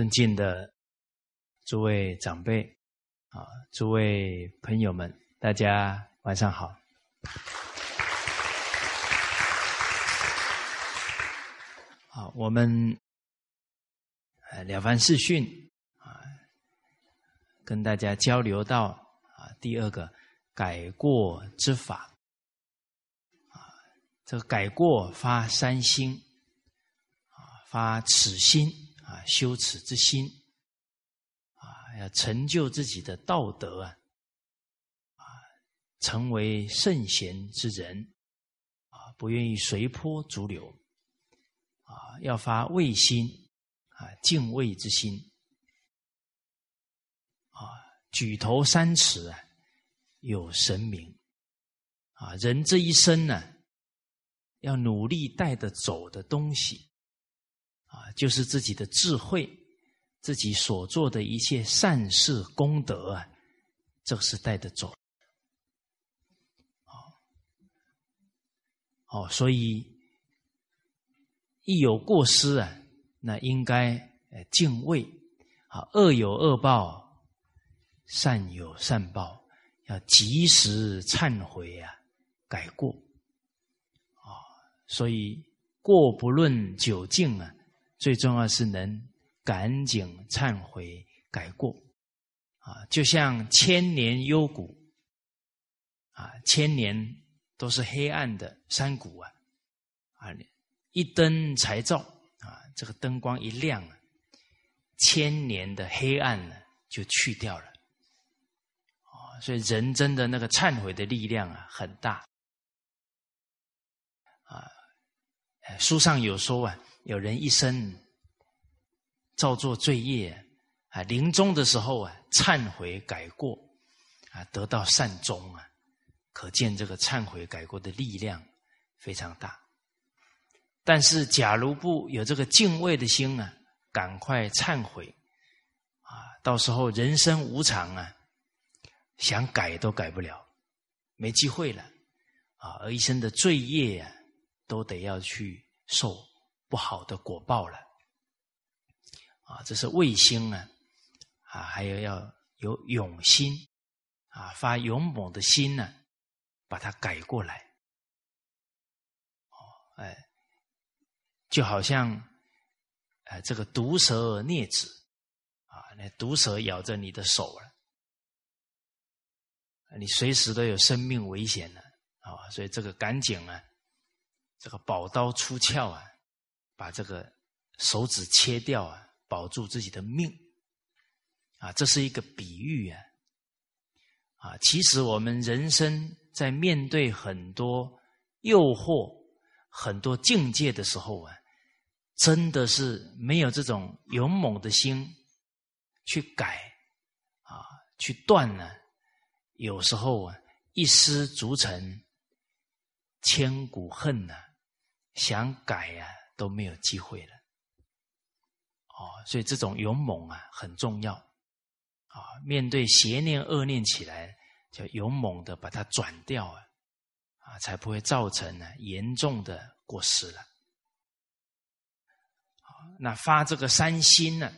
尊敬的诸位长辈啊，诸位朋友们，大家晚上好。好，我们呃了凡四训啊，跟大家交流到啊第二个改过之法啊，这个改过发三心啊，发此心。羞，耻之心，啊，要成就自己的道德啊，啊，成为圣贤之人，啊，不愿意随波逐流，啊，要发畏心，啊，敬畏之心，啊，举头三尺啊，有神明，啊，人这一生呢，要努力带着走的东西。啊，就是自己的智慧，自己所做的一切善事功德啊，这是带得走。哦，哦，所以一有过失啊，那应该呃敬畏啊，恶有恶报，善有善报，要及时忏悔啊，改过。啊，所以过不论久近啊。最重要是能赶紧忏悔改过，啊，就像千年幽谷，啊，千年都是黑暗的山谷啊，啊，一灯才照，啊，这个灯光一亮，千年的黑暗呢就去掉了，啊，所以人真的那个忏悔的力量啊很大，啊，书上有说啊。有人一生造作罪业啊，临终的时候啊，忏悔改过啊，得到善终啊，可见这个忏悔改过的力量非常大。但是，假如不有这个敬畏的心啊，赶快忏悔啊，到时候人生无常啊，想改都改不了，没机会了啊，而一生的罪业啊，都得要去受。不好的果报了，啊，这是卫星啊，啊，还有要有勇心，啊，发勇猛的心呢，把它改过来，哦，哎，就好像，哎，这个毒蛇啮子，啊，那毒蛇咬着你的手了，你随时都有生命危险了，啊，所以这个赶紧啊，这个宝刀出鞘啊。把这个手指切掉啊，保住自己的命啊，这是一个比喻啊啊！其实我们人生在面对很多诱惑、很多境界的时候啊，真的是没有这种勇猛的心去改啊，去断呢。有时候啊，一失足成千古恨呐，想改呀。都没有机会了，哦，所以这种勇猛啊很重要，啊，面对邪念恶念起来，就勇猛的把它转掉啊，啊，才不会造成呢严重的过失了。那发这个三心呢，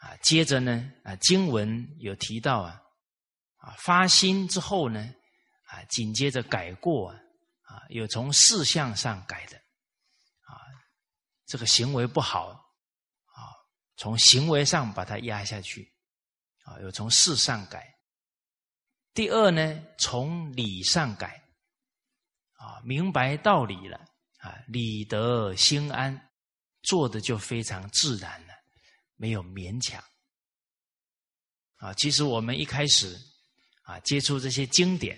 啊，接着呢，啊，经文有提到啊，啊，发心之后呢，啊，紧接着改过啊，啊，有从事项上改的。这个行为不好啊，从行为上把它压下去啊，有从事上改。第二呢，从理上改啊，明白道理了啊，理得心安，做的就非常自然了，没有勉强啊。其实我们一开始啊，接触这些经典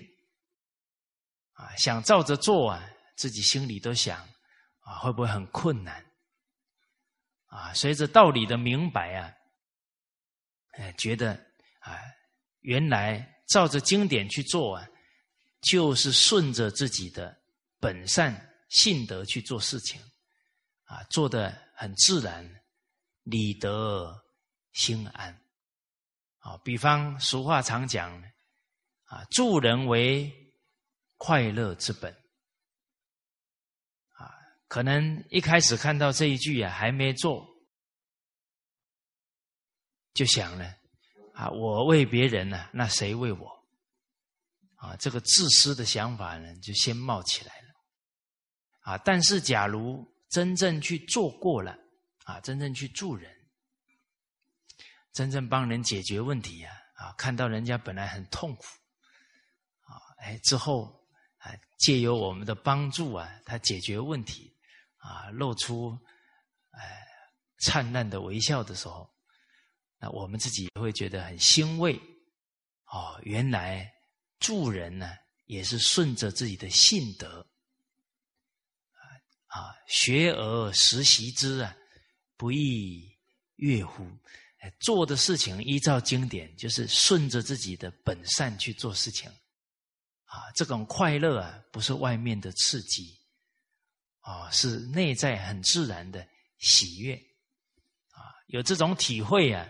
啊，想照着做啊，自己心里都想啊，会不会很困难？啊，随着道理的明白啊，哎，觉得啊，原来照着经典去做啊，就是顺着自己的本善性德去做事情，啊，做的很自然，理得心安。啊，比方俗话常讲，啊，助人为快乐之本。可能一开始看到这一句啊，还没做，就想呢，啊，我为别人呢，那谁为我？啊，这个自私的想法呢，就先冒起来了。啊，但是假如真正去做过了，啊，真正去助人，真正帮人解决问题呀，啊，看到人家本来很痛苦，啊，哎，之后啊，借由我们的帮助啊，他解决问题，啊，露出哎灿烂的微笑的时候，那我们自己也会觉得很欣慰。哦，原来。助人呢，也是顺着自己的性德啊，学而时习之啊，不亦乐乎？做的事情依照经典，就是顺着自己的本善去做事情啊。这种快乐啊，不是外面的刺激啊，是内在很自然的喜悦啊。有这种体会啊，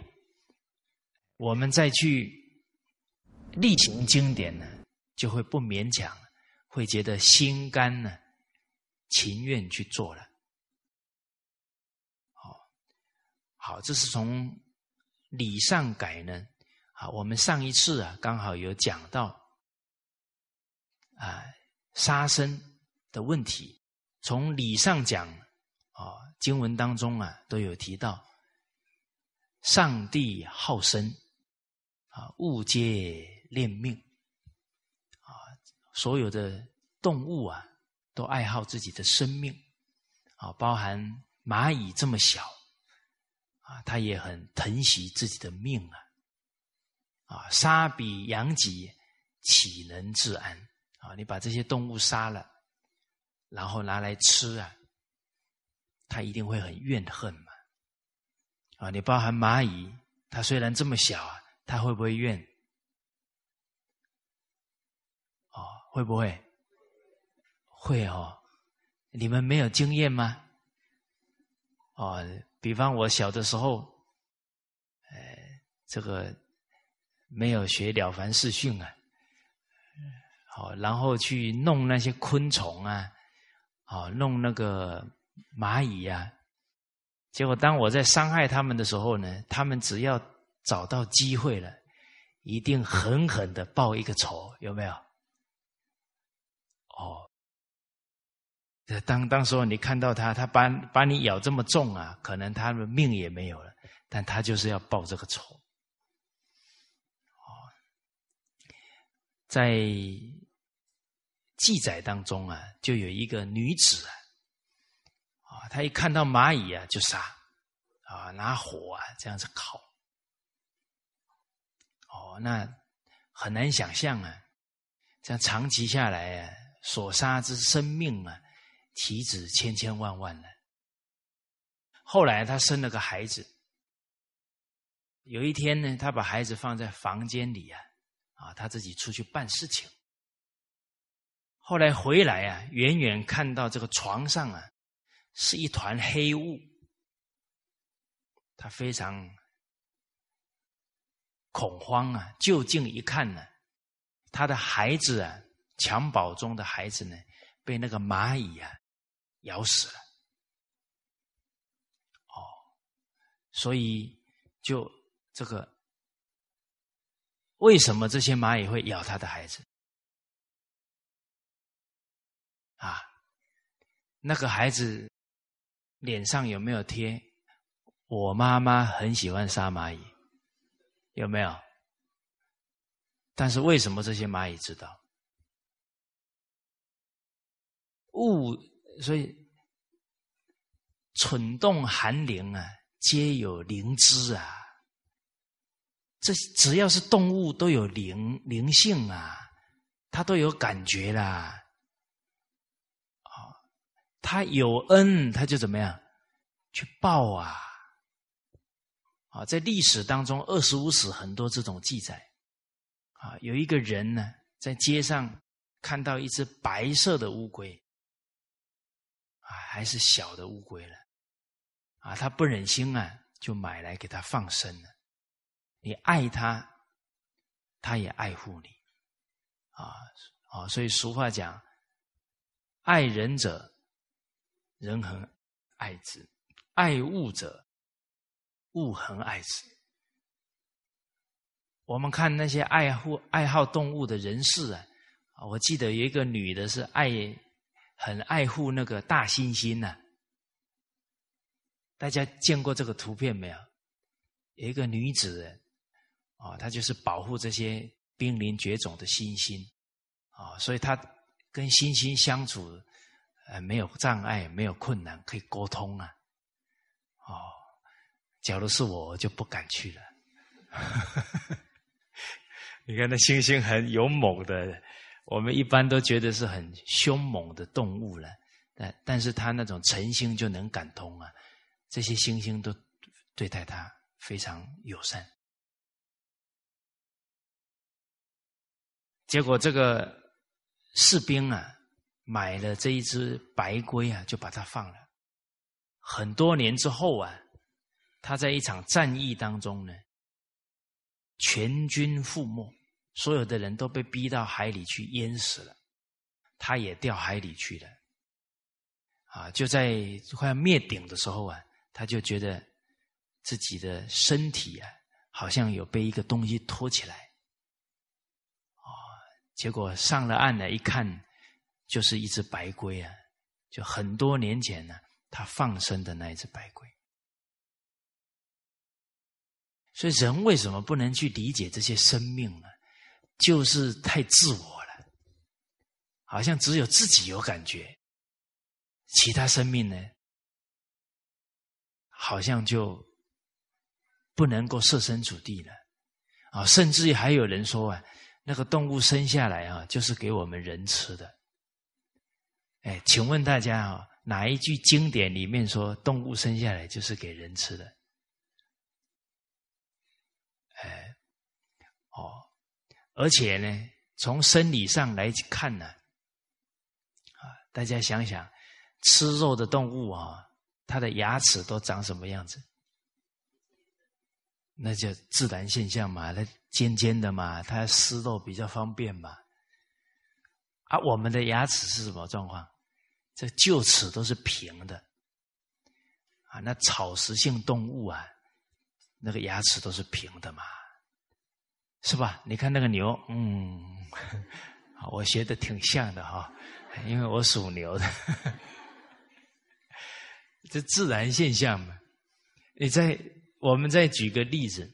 我们再去。力行经典呢，就会不勉强，会觉得心甘呢，情愿去做了。好，好，这是从理上改呢。啊，我们上一次啊，刚好有讲到啊杀生的问题。从理上讲，啊，经文当中啊都有提到，上帝好生，啊，物皆。恋命啊！所有的动物啊，都爱好自己的生命啊，包含蚂蚁这么小啊，它也很疼惜自己的命啊！啊，杀彼养己，岂能自安啊？你把这些动物杀了，然后拿来吃啊，他一定会很怨恨嘛！啊，你包含蚂蚁，它虽然这么小啊，它会不会怨？哦会不会？会哦，你们没有经验吗？哦，比方我小的时候，呃，这个没有学了凡四训啊，好，然后去弄那些昆虫啊，啊，弄那个蚂蚁呀，结果当我在伤害他们的时候呢，他们只要找到机会了，一定狠狠的报一个仇，有没有？哦，当当时候你看到他，他把把你咬这么重啊，可能他的命也没有了，但他就是要报这个仇。哦，在记载当中啊，就有一个女子啊，啊，她一看到蚂蚁啊就杀，啊，拿火啊这样子烤。哦，那很难想象啊，这样长期下来啊。所杀之生命啊，体子千千万万呢。后来她生了个孩子，有一天呢，他把孩子放在房间里啊，啊，他自己出去办事情。后来回来啊，远远看到这个床上啊，是一团黑雾，他非常恐慌啊，就近一看呢，他的孩子啊。襁褓中的孩子呢，被那个蚂蚁啊咬死了。哦，所以就这个，为什么这些蚂蚁会咬他的孩子？啊，那个孩子脸上有没有贴？我妈妈很喜欢杀蚂蚁，有没有？但是为什么这些蚂蚁知道？物，所以蠢动寒灵啊，皆有灵知啊。这只要是动物，都有灵灵性啊，它都有感觉啦。他有恩，他就怎么样去报啊？啊，在历史当中，二十五史很多这种记载。啊，有一个人呢，在街上看到一只白色的乌龟。啊，还是小的乌龟了，啊，他不忍心啊，就买来给他放生了。你爱他，他也爱护你，啊啊，所以俗话讲，爱人者，人恒爱之；爱物者，物恒爱之。我们看那些爱护爱好动物的人士啊，我记得有一个女的是爱很爱护那个大猩猩呢。大家见过这个图片没有？有一个女子啊，她就是保护这些濒临绝种的猩猩啊，所以她跟猩猩相处呃没有障碍，没有困难，可以沟通啊。哦，假如是我，我就不敢去了。你看那猩猩很勇猛的，我们一般都觉得是很凶猛的动物了，但但是他那种诚心就能感通啊，这些猩猩都对待他非常友善。结果这个士兵啊，买了这一只白龟啊，就把它放了。很多年之后啊，他在一场战役当中呢。全军覆没，所有的人都被逼到海里去淹死了，他也掉海里去了。啊，就在快要灭顶的时候啊，他就觉得自己的身体啊，好像有被一个东西托起来。啊，结果上了岸了，一看，就是一只白龟啊，就很多年前呢，他放生的那一只白龟。所以人为什么不能去理解这些生命呢？就是太自我了，好像只有自己有感觉，其他生命呢，好像就不能够设身处地了啊！甚至还有人说啊，那个动物生下来啊，就是给我们人吃的。哎，请问大家啊，哪一句经典里面说动物生下来就是给人吃的？哎，哦而且呢，从生理上来看呢，啊，大家想想，吃肉的动物啊，它的牙齿都长什么样子？那就自然现象嘛，它尖尖的嘛，它吃肉比较方便嘛。啊，我们的牙齿是什么状况？这臼齿都是平的，啊，那草食性动物啊，那个牙齿都是平的嘛。是吧？你看那个牛，嗯，我学的挺像的哈，因为我属牛的，这自然现象嘛。你再，我们再举个例子，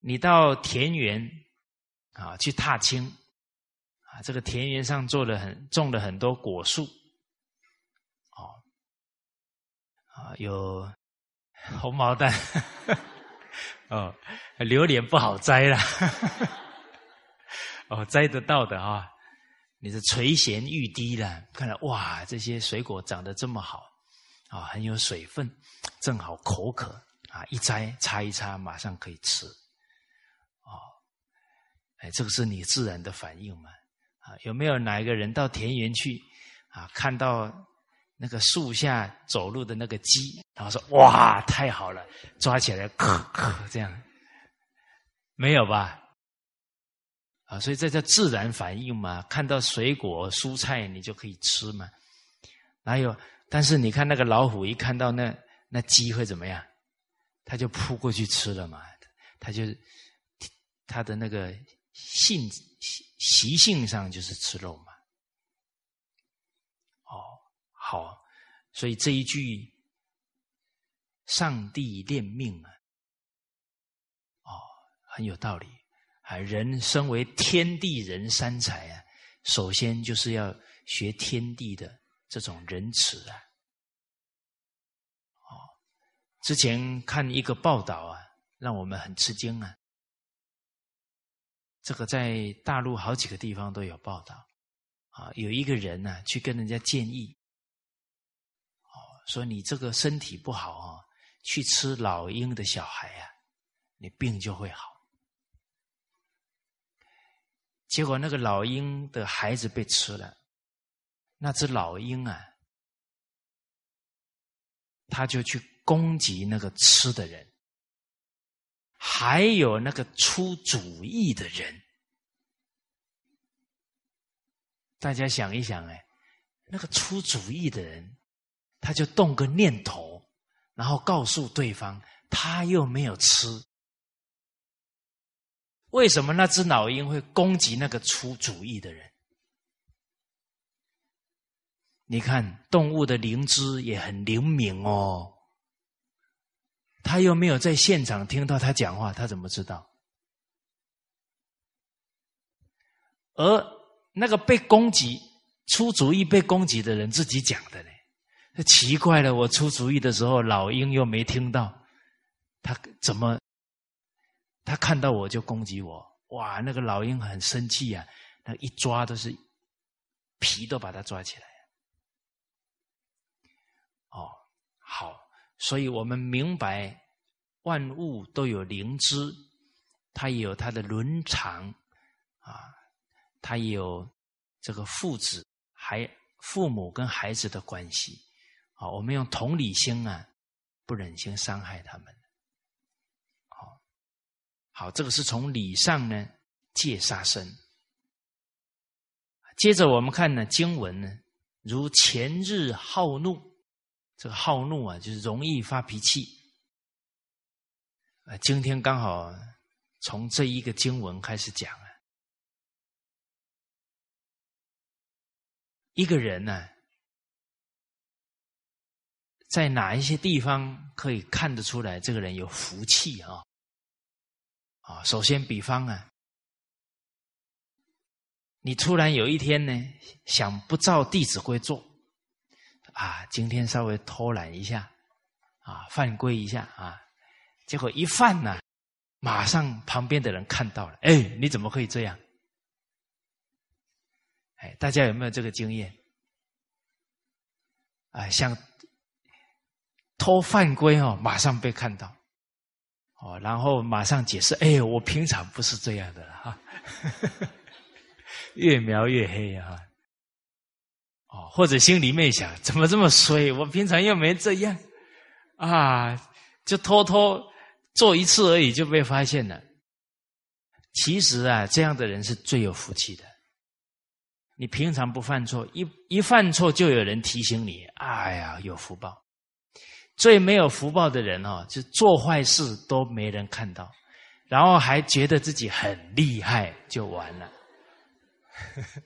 你到田园啊去踏青啊，这个田园上做了很种了很多果树，哦，啊有红毛丹。哦，榴莲不好摘了，哦，摘得到的啊，你是垂涎欲滴了。看来哇，这些水果长得这么好啊，很有水分，正好口渴啊，一摘擦一擦，马上可以吃。哦，哎，这个是你自然的反应嘛？啊，有没有哪一个人到田园去啊，看到？那个树下走路的那个鸡，然后说：“哇，太好了，抓起来，咳咳，这样没有吧？啊，所以这叫自然反应嘛。看到水果、蔬菜，你就可以吃嘛。哪有？但是你看那个老虎，一看到那那鸡会怎么样？他就扑过去吃了嘛。他就他的那个性习性上就是吃肉嘛。”好，所以这一句“上帝恋命”啊，哦，很有道理啊。人身为天地人三才啊，首先就是要学天地的这种仁慈啊。哦，之前看一个报道啊，让我们很吃惊啊。这个在大陆好几个地方都有报道啊，有一个人呢去跟人家建议。说你这个身体不好啊，去吃老鹰的小孩啊，你病就会好。结果那个老鹰的孩子被吃了，那只老鹰啊，他就去攻击那个吃的人，还有那个出主意的人。大家想一想，哎，那个出主意的人。他就动个念头，然后告诉对方，他又没有吃，为什么那只老鹰会攻击那个出主意的人？你看，动物的灵知也很灵敏哦。他又没有在现场听到他讲话，他怎么知道？而那个被攻击、出主意被攻击的人自己讲的呢？奇怪了，我出主意的时候，老鹰又没听到，他怎么？他看到我就攻击我，哇！那个老鹰很生气呀，那一抓都是皮都把它抓起来。哦，好，所以我们明白万物都有灵知，它也有它的伦常啊，它也有这个父子还父母跟孩子的关系啊。我们用同理心啊，不忍心伤害他们。好，这个是从理上呢戒杀生。接着我们看呢经文呢，如前日好怒，这个好怒啊，就是容易发脾气。啊，今天刚好从这一个经文开始讲啊，一个人呢，在哪一些地方可以看得出来，这个人有福气啊？啊，首先，比方啊，你突然有一天呢，想不照弟子规做，啊，今天稍微偷懒一下，啊，犯规一下啊，结果一犯呢，马上旁边的人看到了，哎，你怎么可以这样？哎，大家有没有这个经验？啊，像偷犯规哦，马上被看到。哦，然后马上解释，哎，我平常不是这样的哈，越描越黑啊！哦，或者心里面想，怎么这么衰？我平常又没这样啊，就偷偷做一次而已就被发现了。其实啊，这样的人是最有福气的。你平常不犯错，一一犯错就有人提醒你，哎呀，有福报。最没有福报的人哦，就做坏事都没人看到，然后还觉得自己很厉害，就完了。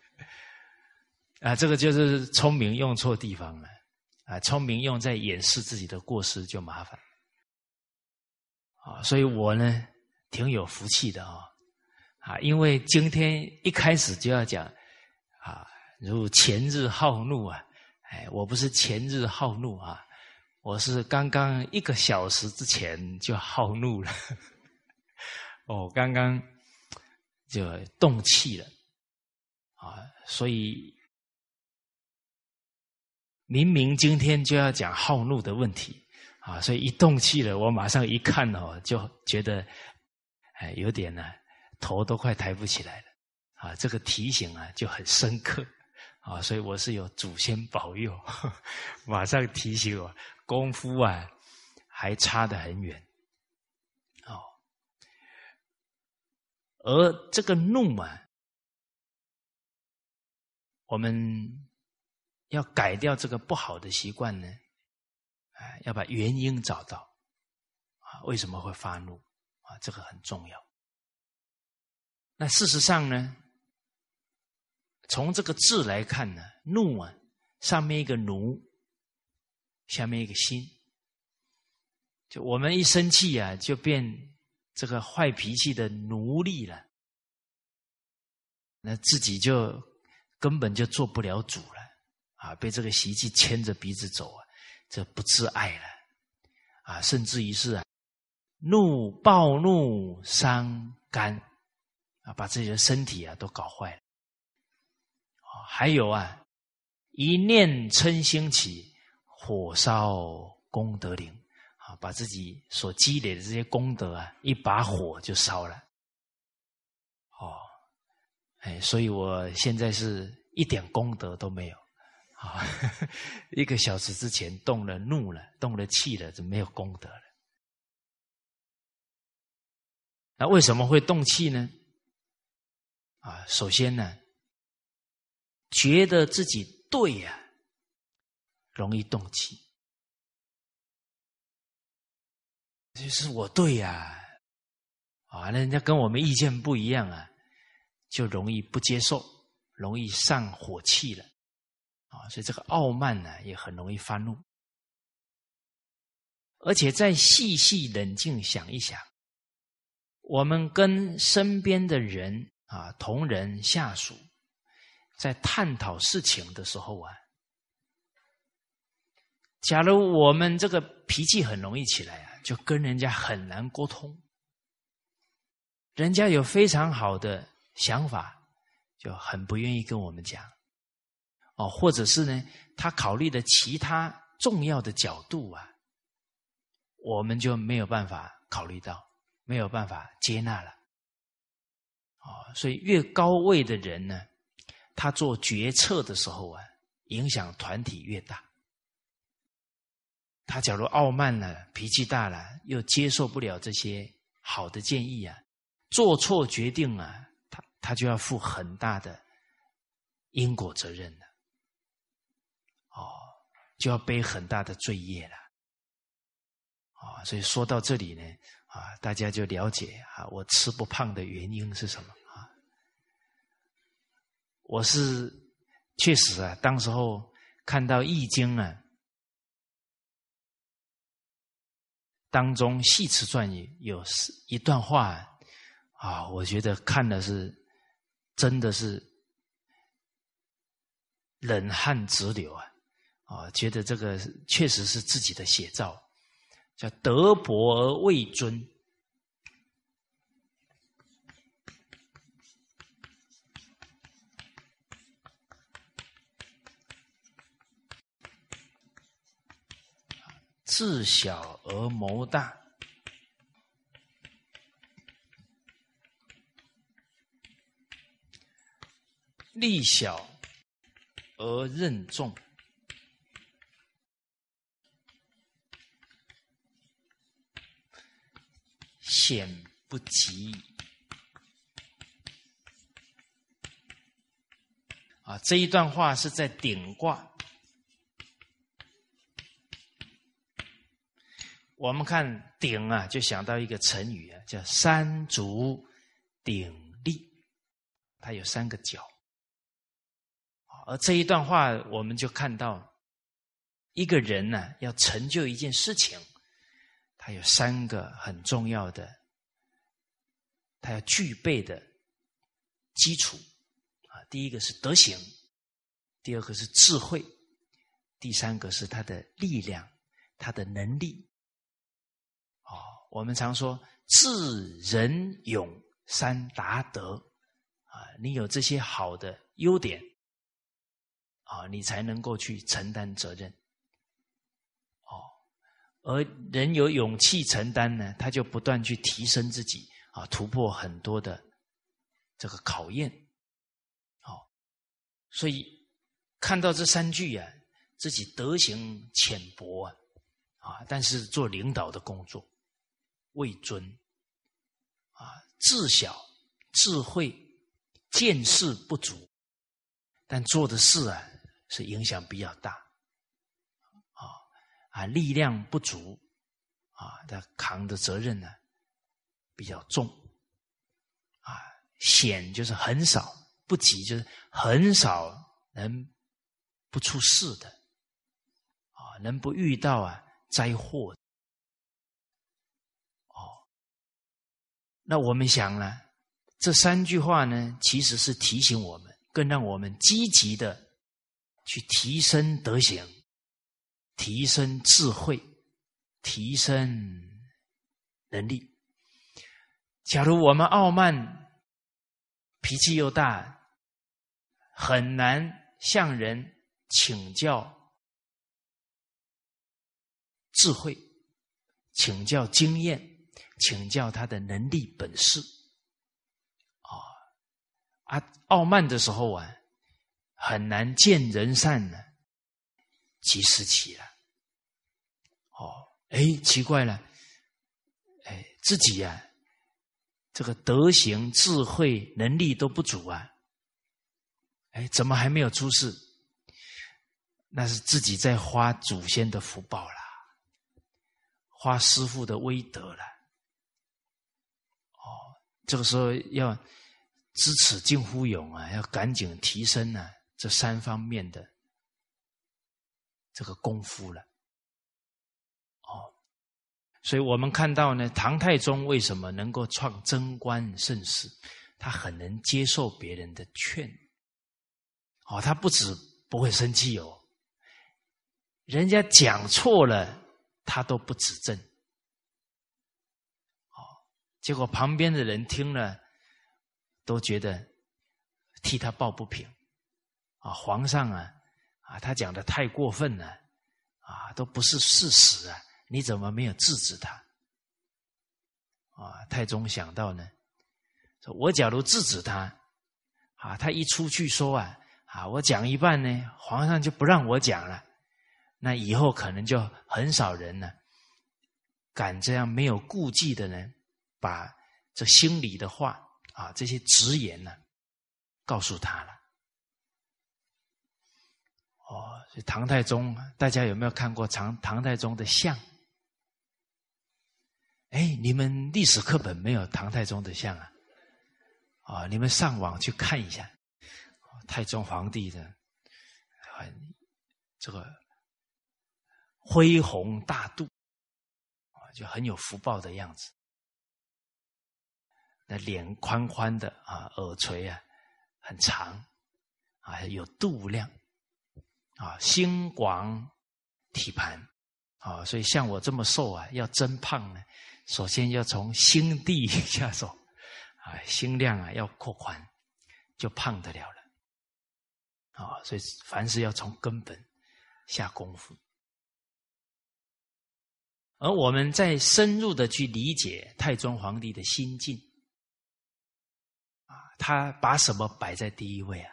啊，这个就是聪明用错地方了。啊，聪明用在掩饰自己的过失就麻烦。啊，所以我呢挺有福气的啊，啊，因为今天一开始就要讲啊，如前日好怒啊，哎，我不是前日好怒啊。我是刚刚一个小时之前就好怒了，哦，刚刚就动气了，啊，所以明明今天就要讲好怒的问题，啊，所以一动气了，我马上一看哦，就觉得哎，有点呢，头都快抬不起来了，啊，这个提醒啊就很深刻，啊，所以我是有祖先保佑，马上提醒我。功夫啊，还差得很远，哦。而这个怒啊，我们要改掉这个不好的习惯呢，啊，要把原因找到，啊，为什么会发怒啊？这个很重要。那事实上呢，从这个字来看呢，怒啊，上面一个奴。下面一个心，就我们一生气啊，就变这个坏脾气的奴隶了，那自己就根本就做不了主了啊！被这个习气牵着鼻子走啊，这不自爱了啊！甚至于是啊，怒暴怒伤肝啊，把自己的身体啊都搞坏了！还有啊，一念嗔心起。火烧功德林，啊，把自己所积累的这些功德啊，一把火就烧了。哦，哎，所以我现在是一点功德都没有。啊，一个小时之前动了怒了，动了气了，就没有功德了。那为什么会动气呢？啊，首先呢，觉得自己对呀。容易动气，就是我对呀，啊，那人家跟我们意见不一样啊，就容易不接受，容易上火气了，啊，所以这个傲慢呢，也很容易发怒。而且再细细冷静想一想，我们跟身边的人啊，同仁下属，在探讨事情的时候啊。假如我们这个脾气很容易起来啊，就跟人家很难沟通。人家有非常好的想法，就很不愿意跟我们讲。哦，或者是呢，他考虑的其他重要的角度啊，我们就没有办法考虑到，没有办法接纳了。哦，所以越高位的人呢，他做决策的时候啊，影响团体越大。他假如傲慢了、脾气大了，又接受不了这些好的建议啊，做错决定啊，他他就要负很大的因果责任了，哦，就要背很大的罪业了，啊，所以说到这里呢，啊，大家就了解啊，我吃不胖的原因是什么啊？我是确实啊，当时候看到《易经》啊。当中《戏词传》也有一段话啊，我觉得看的是真的是冷汗直流啊！啊，觉得这个确实是自己的写照，叫“德薄而位尊”。自小而谋大，力小而任重，险不及。啊，这一段话是在顶卦。我们看鼎啊，就想到一个成语啊，叫三足鼎立，它有三个角。而这一段话，我们就看到一个人呢，要成就一件事情，他有三个很重要的，他要具备的基础啊。第一个是德行，第二个是智慧，第三个是他的力量，他的能力。我们常说智、仁、勇三达德，啊，你有这些好的优点，啊，你才能够去承担责任。哦，而人有勇气承担呢，他就不断去提升自己，啊，突破很多的这个考验。好，所以看到这三句啊，自己德行浅薄啊，啊，但是做领导的工作。位尊啊，智小、智慧、见识不足，但做的事啊是影响比较大啊啊，力量不足啊，他扛的责任呢比较重啊，险就是很少，不急就是很少能不出事的啊，能不遇到啊灾祸。那我们想呢，这三句话呢，其实是提醒我们，更让我们积极的去提升德行、提升智慧、提升能力。假如我们傲慢、脾气又大，很难向人请教智慧、请教经验。请教他的能力本事，啊啊！傲慢的时候啊，很难见人善呢，即失其了。哦，哎，奇怪了，哎，自己呀，这个德行、智慧、能力都不足啊，哎，怎么还没有出世？那是自己在花祖先的福报啦，花师傅的威德了。这个时候要知耻近乎勇啊，要赶紧提升呢这三方面的这个功夫了。哦，所以我们看到呢，唐太宗为什么能够创贞观盛世？他很能接受别人的劝。哦，他不止不会生气哦，人家讲错了，他都不指正。结果旁边的人听了，都觉得替他抱不平。啊，皇上啊，啊，他讲的太过分了，啊，都不是事实啊，你怎么没有制止他？啊，太宗想到呢，说我假如制止他，啊，他一出去说啊。啊，我讲一半呢，皇上就不让我讲了，那以后可能就很少人呢，敢这样没有顾忌的人，把这心里的话啊，这些直言呢，告诉他了。哦，唐太宗，大家有没有看过唐唐太宗的像？哎，你们历史课本没有唐太宗的像啊？啊，你们上网去看一下。太宗皇帝的很这个恢宏大度啊，就很有福报的样子。那脸宽宽的啊，耳垂啊很长啊，有度量啊，心广体盘啊，所以像我这么瘦啊，要增胖呢，首先要从心地 下手啊，心量啊要扩宽，就胖得了了。啊，所以凡事要从根本下功夫，而我们在深入的去理解太宗皇帝的心境，他把什么摆在第一位啊？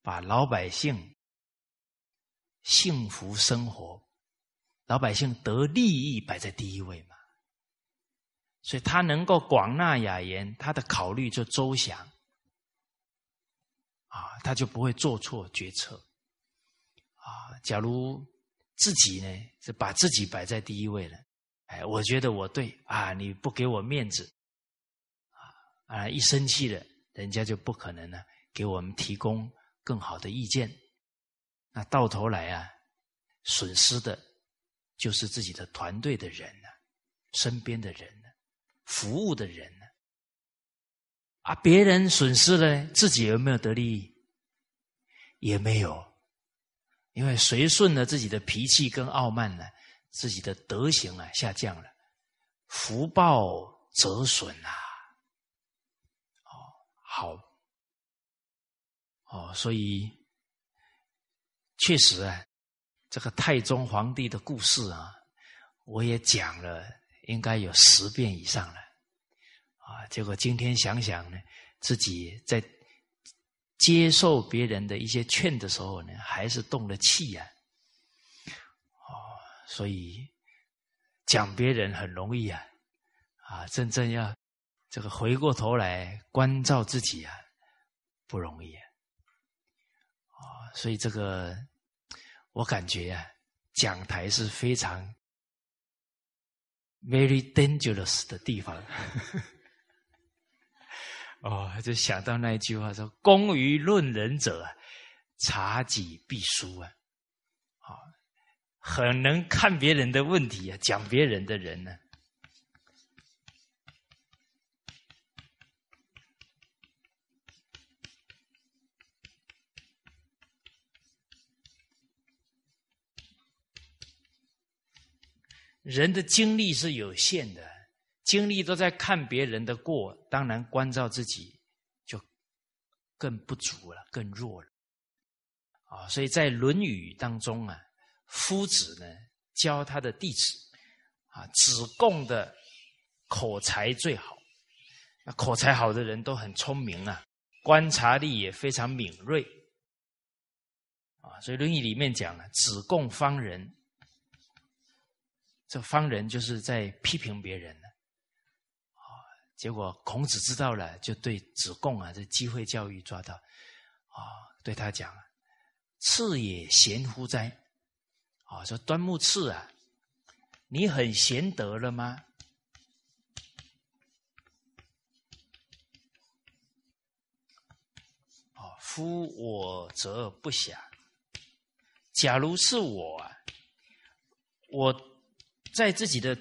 把老百姓幸福生活、老百姓得利益摆在第一位嘛？所以他能够广纳雅言，他的考虑就周详。啊，他就不会做错决策。啊，假如自己呢是把自己摆在第一位了，哎，我觉得我对啊，你不给我面子，啊，一生气了，人家就不可能呢给我们提供更好的意见。那到头来啊，损失的就是自己的团队的人呢，身边的人呢，服务的人呢。啊，别人损失了，自己有没有得利益？也没有，因为随顺了自己的脾气跟傲慢呢，自己的德行啊下降了，福报折损啊。好，哦，所以确实啊，这个太宗皇帝的故事啊，我也讲了，应该有十遍以上了。啊，结果今天想想呢，自己在接受别人的一些劝的时候呢，还是动了气呀。哦，所以讲别人很容易啊，啊，真正要这个回过头来关照自己啊，不容易啊。啊，所以这个我感觉啊，讲台是非常 very dangerous 的地方。哦，就想到那一句话说：“公于论人者，察己必输啊！”啊，很能看别人的问题啊，讲别人的人呢。人的精力是有限的。精力都在看别人的过，当然关照自己就更不足了，更弱了。啊，所以在《论语》当中啊，夫子呢教他的弟子啊，子贡的口才最好。那口才好的人都很聪明啊，观察力也非常敏锐。啊，所以《论语》里面讲了，子贡方人，这方人就是在批评别人了，啊！结果孔子知道了，就对子贡啊，这机会教育抓到，啊，对他讲：“赐也贤乎哉？啊，说端木赐啊，你很贤德了吗？啊，夫我则不暇。假如是我啊，我。”在自己的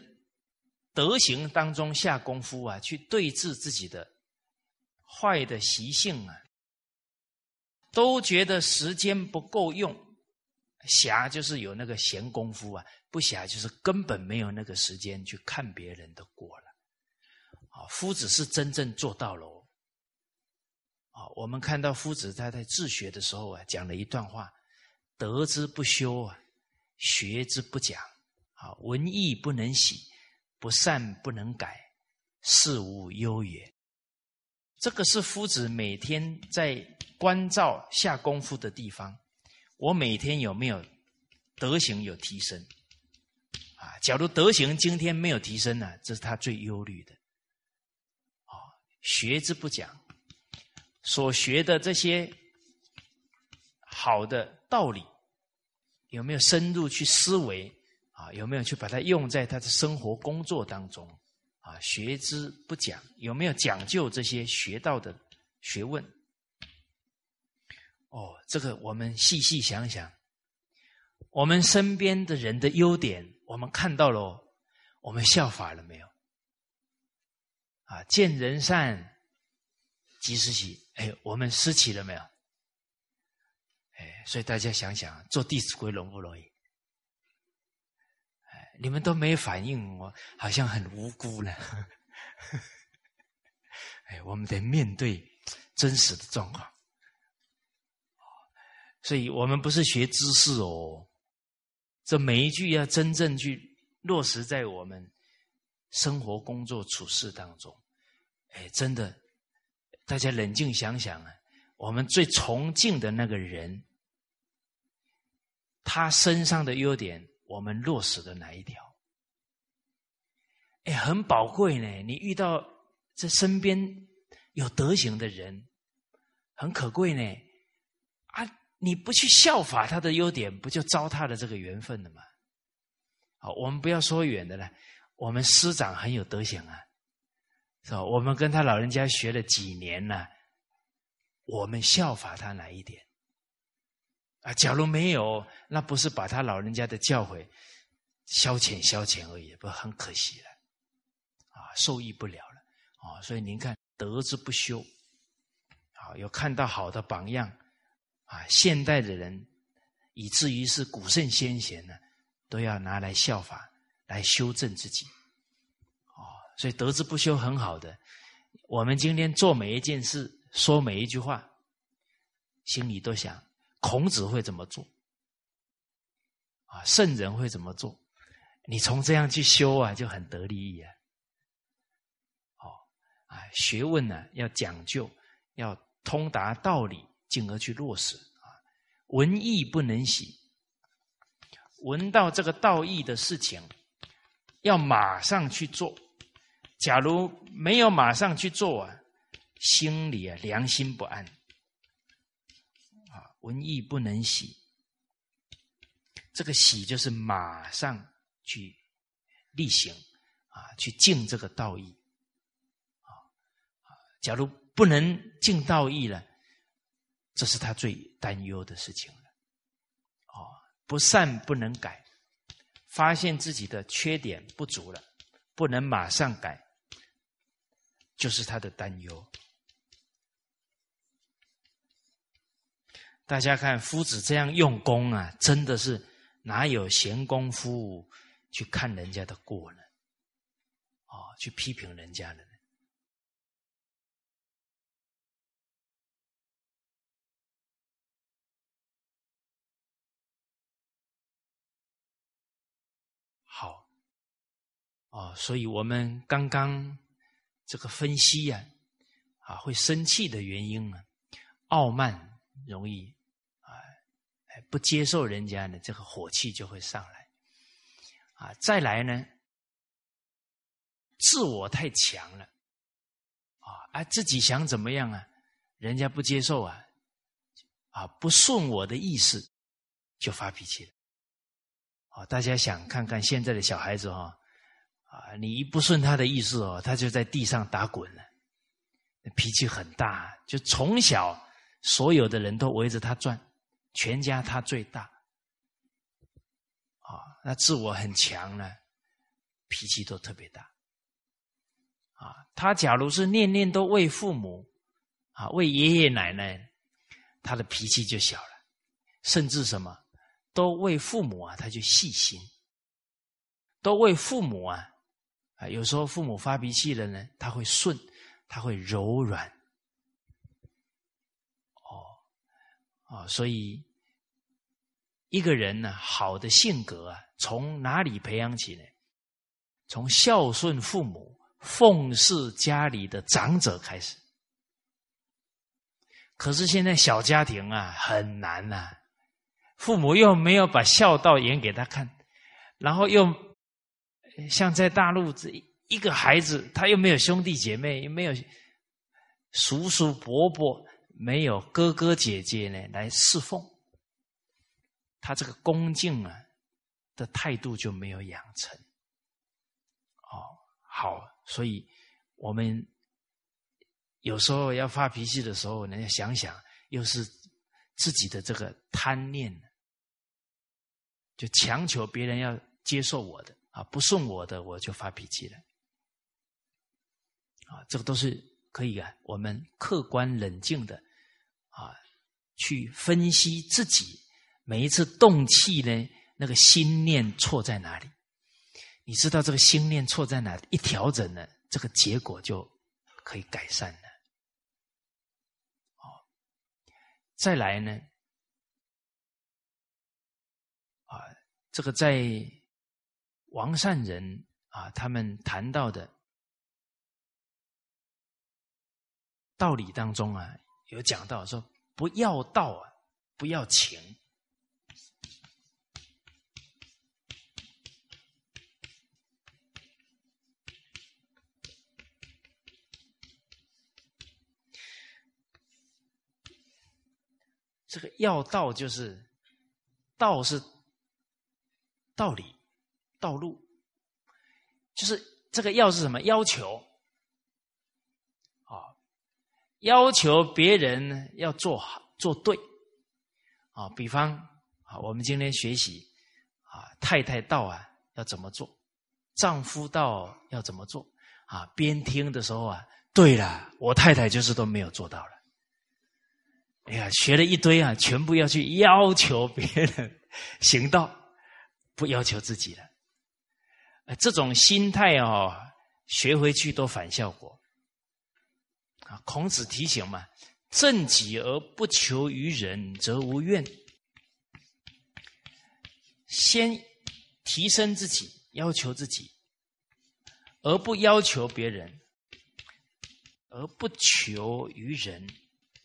德行当中下功夫啊，去对治自己的坏的习性啊，都觉得时间不够用，暇就是有那个闲功夫啊，不暇就是根本没有那个时间去看别人的过了。啊，夫子是真正做到了。啊，我们看到夫子他在自学的时候啊，讲了一段话。得之不修啊，学之不讲啊，文艺不能洗，不善不能改，事无忧也。这个是夫子每天在关照下功夫的地方。我每天有没有德行有提升啊？假如德行今天没有提升呢，这是他最忧虑的。啊，学之不讲，所学的这些好的道理。有没有深入去思维啊？有没有去把它用在他的生活工作当中啊？学之不讲，有没有讲究这些学到的学问？哦，这个我们细细想想，我们身边的人的优点，我们看到了，我们效法了没有？啊，见人善，即时喜。哎，我们拾起了没有？哎所以大家想想，做《弟子规》容不容易？你们都没反应，我好像很无辜了。哎，我们得面对真实的状况。所以我们不是学知识哦，这每一句要真正去落实在我们生活、工作、处事当中。哎，真的，大家冷静想想啊，我们最崇敬的那个人。他身上的优点，我们落实的哪一条？哎，很宝贵呢。你遇到这身边有德行的人，很可贵呢。啊，你不去效法他的优点，不就糟蹋了这个缘分了吗？好，我们不要说远的了。我们师长很有德行啊，是吧？我们跟他老人家学了几年了，我们效法他哪一点？啊，假如没有，那不是把他老人家的教诲消遣消遣而已，不很可惜了，啊，受益不了了，啊，所以您看，德之不修，啊，有看到好的榜样，啊，现代的人，以至于是古圣先贤呢，都要拿来效法，来修正自己，啊，所以德之不修很好的，我们今天做每一件事，说每一句话，心里都想。孔子会怎么做？啊，圣人会怎么做？你从这样去修啊，就很得利益啊。哦，啊，学问呢要讲究，要通达道理，进而去落实啊。文义不能喜，闻到这个道义的事情，要马上去做。假如没有马上去做啊，心里啊良心不安。文艺不能喜，这个喜就是马上去力行啊，去尽这个道义啊！假如不能尽道义了，这是他最担忧的事情了。哦，不善不能改，发现自己的缺点不足了，不能马上改，就是他的担忧。大家看夫子这样用功啊，真的是哪有闲工夫去看人家的过呢？哦，去批评人家的呢？好，哦，所以我们刚刚这个分析呀，啊，会生气的原因呢，傲慢容易。不接受人家呢，这个火气就会上来，啊，再来呢，自我太强了，啊，哎，自己想怎么样啊，人家不接受啊，啊，不顺我的意思，就发脾气了，啊，大家想看看现在的小孩子哈，啊，你一不顺他的意思哦，他就在地上打滚了，脾气很大，就从小所有的人都围着他转，全家他最大，啊，那自我很强呢，脾气都特别大，啊，他假如是念念都为父母，啊，为爷爷奶奶，他的脾气就小了，甚至什么，都为父母啊，他就细心，都为父母啊，啊，有时候父母发脾气了呢，他会顺，他会柔软。啊，所以一个人呢，好的性格啊，从哪里培养起呢？从孝顺父母、奉侍家里的长者开始。可是现在小家庭啊，很难呐，父母又没有把孝道演给他看，然后又像在大陆这一个孩子，他又没有兄弟姐妹，又没有叔叔伯伯。没有哥哥姐姐呢来侍奉，他这个恭敬啊的态度就没有养成。哦，好，所以我们有时候要发脾气的时候，呢，要想想，又是自己的这个贪念，就强求别人要接受我的啊，不顺我的我就发脾气了。啊，这个都是可以啊，我们客观冷静的。去分析自己每一次动气呢，那个心念错在哪里？你知道这个心念错在哪？一调整呢，这个结果就可以改善了。哦，再来呢，啊，这个在王善人啊，他们谈到的道理当中啊。有讲到说，不要道啊，不要情。这个要道就是道是道理、道路，就是这个要是什么要求？要求别人要做好做对，啊，比方啊，我们今天学习啊，太太道啊要怎么做，丈夫道要怎么做啊？边听的时候啊，对了，我太太就是都没有做到了。哎呀，学了一堆啊，全部要去要求别人行道，不要求自己了。这种心态哦，学回去都反效果。啊，孔子提醒嘛：“正己而不求于人，则无怨。”先提升自己，要求自己，而不要求别人，而不求于人，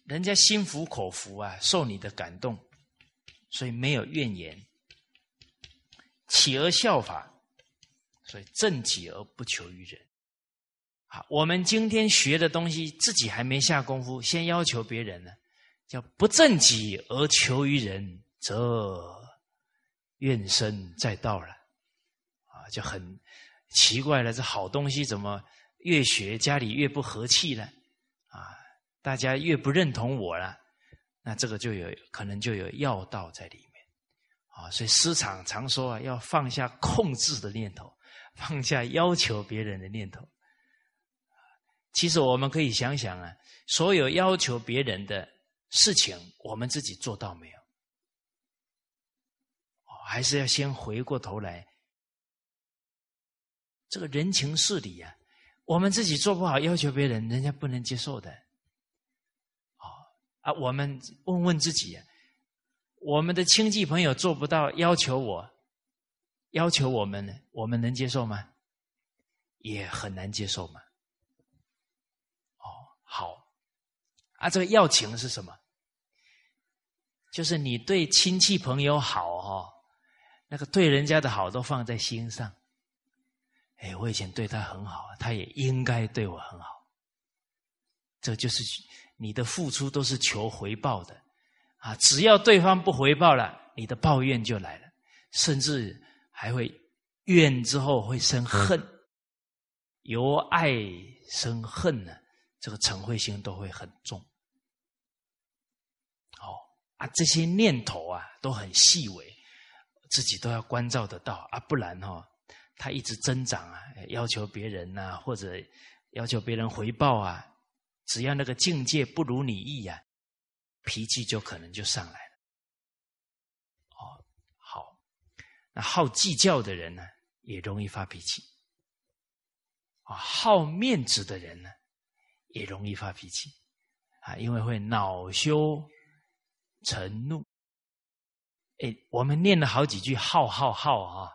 人家心服口服啊，受你的感动，所以没有怨言，起而效法，所以正己而不求于人。啊我们今天学的东西，自己还没下功夫，先要求别人呢，叫不正己而求于人，则怨声载道了，啊，就很奇怪了。这好东西怎么越学家里越不和气了？啊，大家越不认同我了，那这个就有可能就有要道在里面，啊，所以师长常说啊，要放下控制的念头，放下要求别人的念头。其实我们可以想想啊，所有要求别人的事情，我们自己做到没有？还是要先回过头来，这个人情事理啊，我们自己做不好，要求别人，人家不能接受的。啊啊，我们问问自己，我们的亲戚朋友做不到，要求我，要求我们，我们能接受吗？也很难接受嘛。好，啊，这个要情是什么？就是你对亲戚朋友好哈，那个对人家的好都放在心上。哎，我以前对他很好，他也应该对我很好。这就是你的付出都是求回报的啊！只要对方不回报了，你的抱怨就来了，甚至还会怨之后会生恨，由爱生恨呢。这个嗔恚心都会很重，哦啊，这些念头啊都很细微，自己都要关照得到啊，不然哈，他一直增长啊，要求别人呐，或者要求别人回报啊，只要那个境界不如你意啊，脾气就可能就上来了。哦，好，那好计较的人呢，也容易发脾气。啊，好面子的人呢，也容易发脾气啊，因为会恼羞成怒。哎，我们念了好几句“好好好”啊，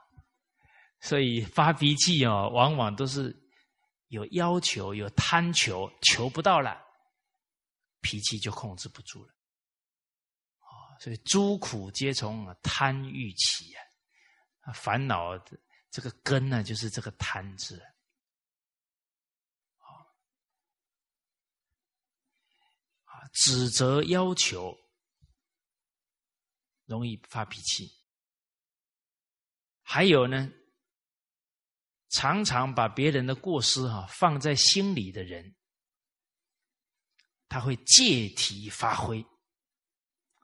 所以发脾气哦，往往都是有要求、有贪求，求不到了，脾气就控制不住了。啊，所以诸苦皆从贪欲起啊，烦恼这个根呢，就是这个贪字。指责要求，容易发脾气；还有呢，常常把别人的过失哈放在心里的人，他会借题发挥，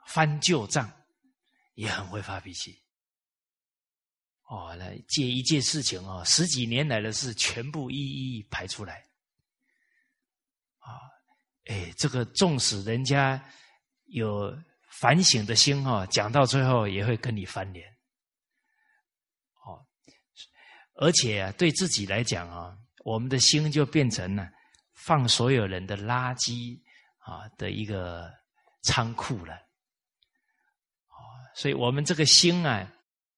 翻旧账，也很会发脾气。哦，来借一件事情哦，十几年来的事，全部一一排出来，啊。哎，这个纵使人家有反省的心哈，讲到最后也会跟你翻脸。哦，而且啊，对自己来讲啊，我们的心就变成了放所有人的垃圾啊的一个仓库了。哦，所以我们这个心啊，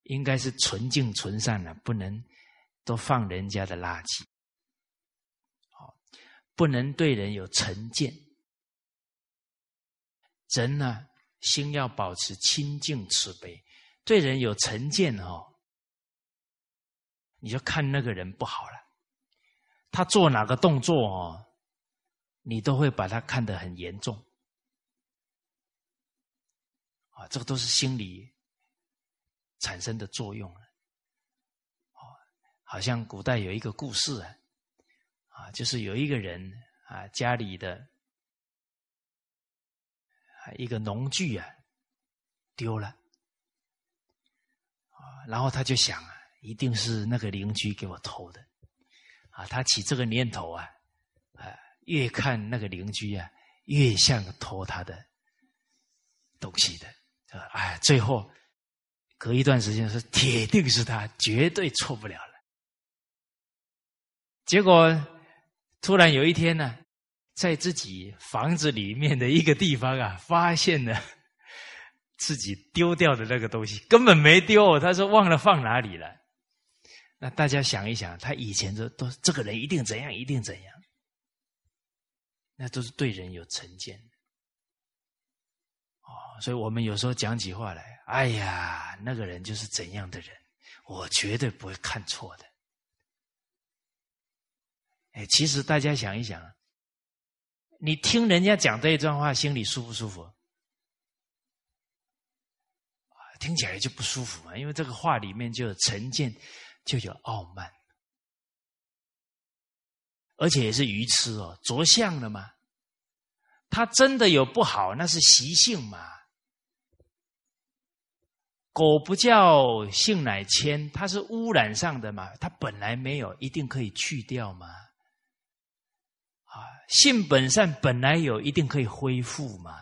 应该是纯净纯善的，不能都放人家的垃圾。不能对人有成见，人呢心要保持清净慈悲。对人有成见哦，你就看那个人不好了。他做哪个动作哦，你都会把他看得很严重。啊，这个都是心理产生的作用了。好像古代有一个故事啊。就是有一个人啊，家里的一个农具啊丢了啊，然后他就想啊，一定是那个邻居给我偷的啊，他起这个念头啊，啊，越看那个邻居啊，越像偷他的东西的，哎，最后隔一段时间是，铁定是他，绝对错不了了，结果。突然有一天呢，在自己房子里面的一个地方啊，发现了 自己丢掉的那个东西，根本没丢。他说忘了放哪里了。那大家想一想，他以前都都这个人一定怎样，一定怎样，那都是对人有成见。哦，所以我们有时候讲起话来，哎呀，那个人就是怎样的人，我绝对不会看错的。哎，其实大家想一想，你听人家讲这一段话，心里舒不舒服？听起来就不舒服嘛，因为这个话里面就有成见，就有傲慢，而且也是愚痴哦，着相了嘛。他真的有不好，那是习性嘛。狗不叫性乃迁，它是污染上的嘛，它本来没有，一定可以去掉嘛。性本善，本来有一定可以恢复嘛，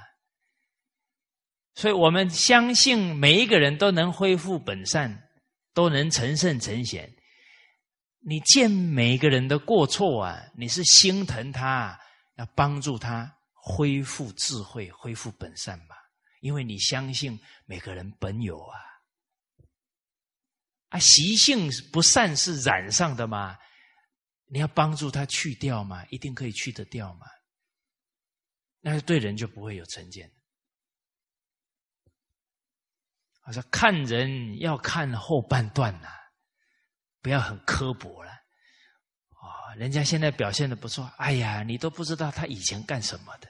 所以我们相信每一个人都能恢复本善，都能成圣成贤。你见每个人的过错啊，你是心疼他，要帮助他恢复智慧，恢复本善嘛？因为你相信每个人本有啊，啊，习性不善是染上的嘛。你要帮助他去掉嘛，一定可以去得掉嘛。那对人就不会有成见。我说看人要看后半段呐，不要很刻薄了。啊，人家现在表现的不错，哎呀，你都不知道他以前干什么的，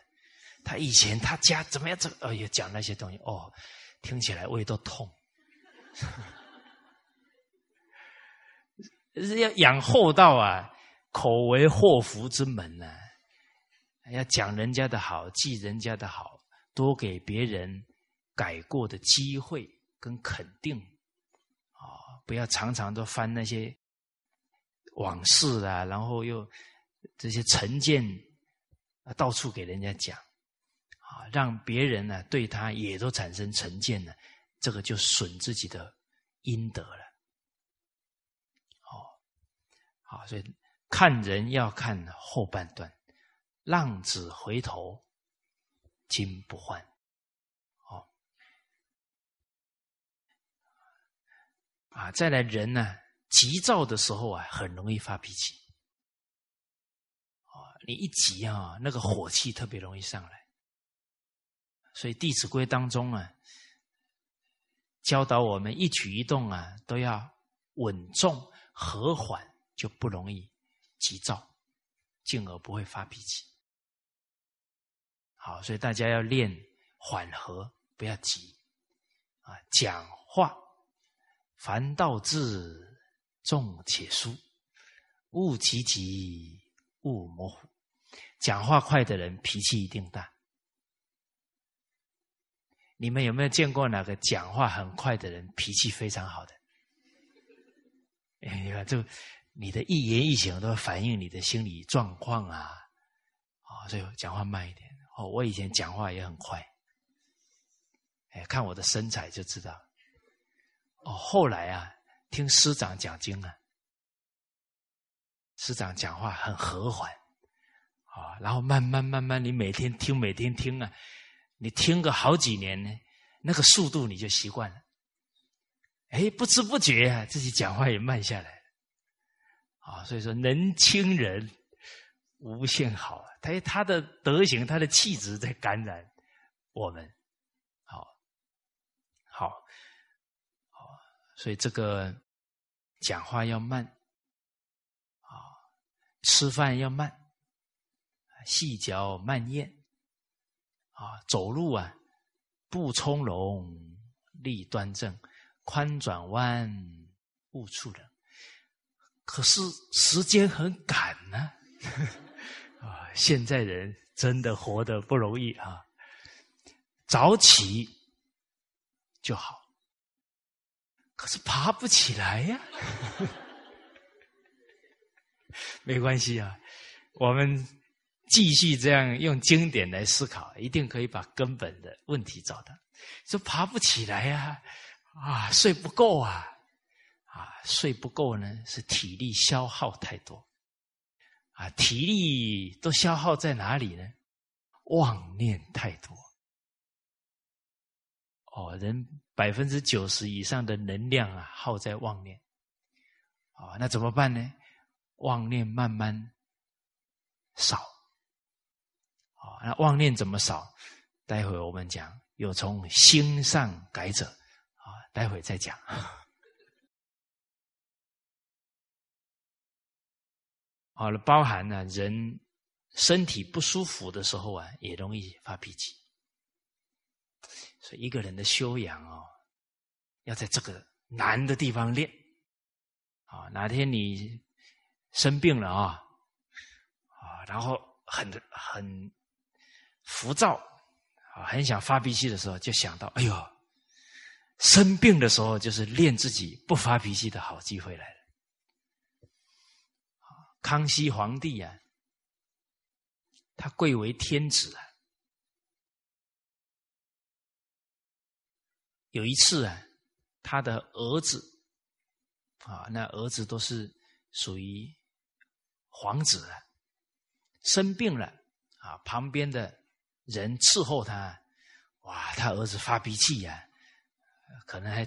他以前他家怎么样？怎哎呀，讲那些东西哦，听起来胃都痛。是要养厚道啊。口为祸福之门呢，要讲人家的好，记人家的好，多给别人改过的机会跟肯定啊！不要常常都翻那些往事啊，然后又这些成见啊，到处给人家讲啊，让别人呢对他也都产生成见呢，这个就损自己的阴德了。哦，好，所以看人要看后半段，浪子回头。金不换，哦，啊，再来人呢，急躁的时候啊，很容易发脾气，啊，你一急啊，那个火气特别容易上来，所以《弟子规》当中啊，教导我们一举一动啊，都要稳重和缓，就不容易急躁，进而不会发脾气。好，所以大家要练缓和，不要急啊！讲话，凡道字重且疏，勿急急，勿模糊。讲话快的人脾气一定大。你们有没有见过哪个讲话很快的人脾气非常好的？哎，你看，就你的一言一行都反映你的心理状况啊！啊，所以讲话慢一点。哦，我以前讲话也很快，哎，看我的身材就知道。哦，后来啊，听师长讲经啊，师长讲话很和缓，啊，然后慢慢慢慢，你每天听，每天听啊，你听个好几年呢，那个速度你就习惯了。哎，不知不觉啊，自己讲话也慢下来。啊，所以说能亲人无限好。他他的德行，他的气质在感染我们，好，好，好，所以这个讲话要慢，啊，吃饭要慢，细嚼慢咽，啊，走路啊，步从容，立端正，宽转弯，勿触人。可是时间很赶呢。啊，现在人真的活得不容易啊！早起就好，可是爬不起来呀。没关系啊，我们继续这样用经典来思考，一定可以把根本的问题找到。说爬不起来呀，啊，睡不够啊，啊，睡不够呢，是体力消耗太多。啊，体力都消耗在哪里呢？妄念太多。哦，人百分之九十以上的能量啊，耗在妄念。哦，那怎么办呢？妄念慢慢少。哦，那妄念怎么少？待会我们讲，有从心上改者。啊，待会再讲。好了，包含呢，人身体不舒服的时候啊，也容易发脾气。所以一个人的修养哦，要在这个难的地方练。啊，哪天你生病了啊，啊，然后很很浮躁，啊，很想发脾气的时候，就想到，哎呦，生病的时候就是练自己不发脾气的好机会来了。康熙皇帝啊，他贵为天子啊。有一次啊，他的儿子啊，那儿子都是属于皇子啊，生病了啊，旁边的人伺候他，哇，他儿子发脾气呀，可能还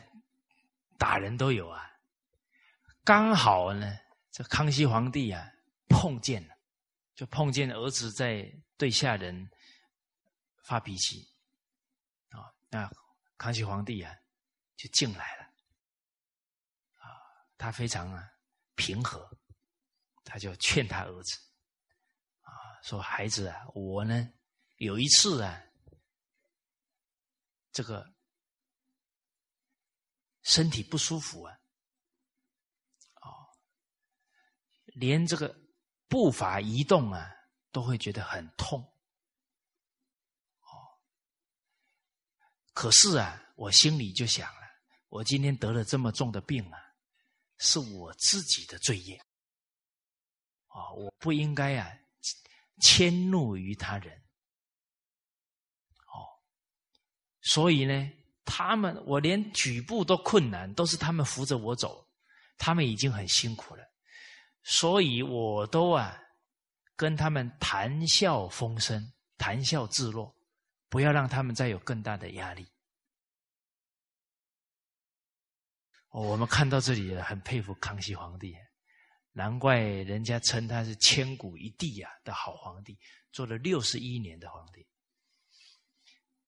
打人都有啊。刚好呢。这康熙皇帝啊，碰见了，就碰见儿子在对下人发脾气，啊，那康熙皇帝啊就进来了，啊，他非常啊平和，他就劝他儿子，啊，说孩子啊，我呢有一次啊，这个身体不舒服啊。连这个步伐移动啊，都会觉得很痛。哦，可是啊，我心里就想了，我今天得了这么重的病啊，是我自己的罪业啊，我不应该啊迁怒于他人。哦，所以呢，他们我连举步都困难，都是他们扶着我走，他们已经很辛苦了，所以我都啊。跟他们谈笑风生，谈笑自若，不要让他们再有更大的压力。哦，我们看到这里很佩服康熙皇帝，难怪人家称他是千古一帝啊的好皇帝，做了六十一年的皇帝。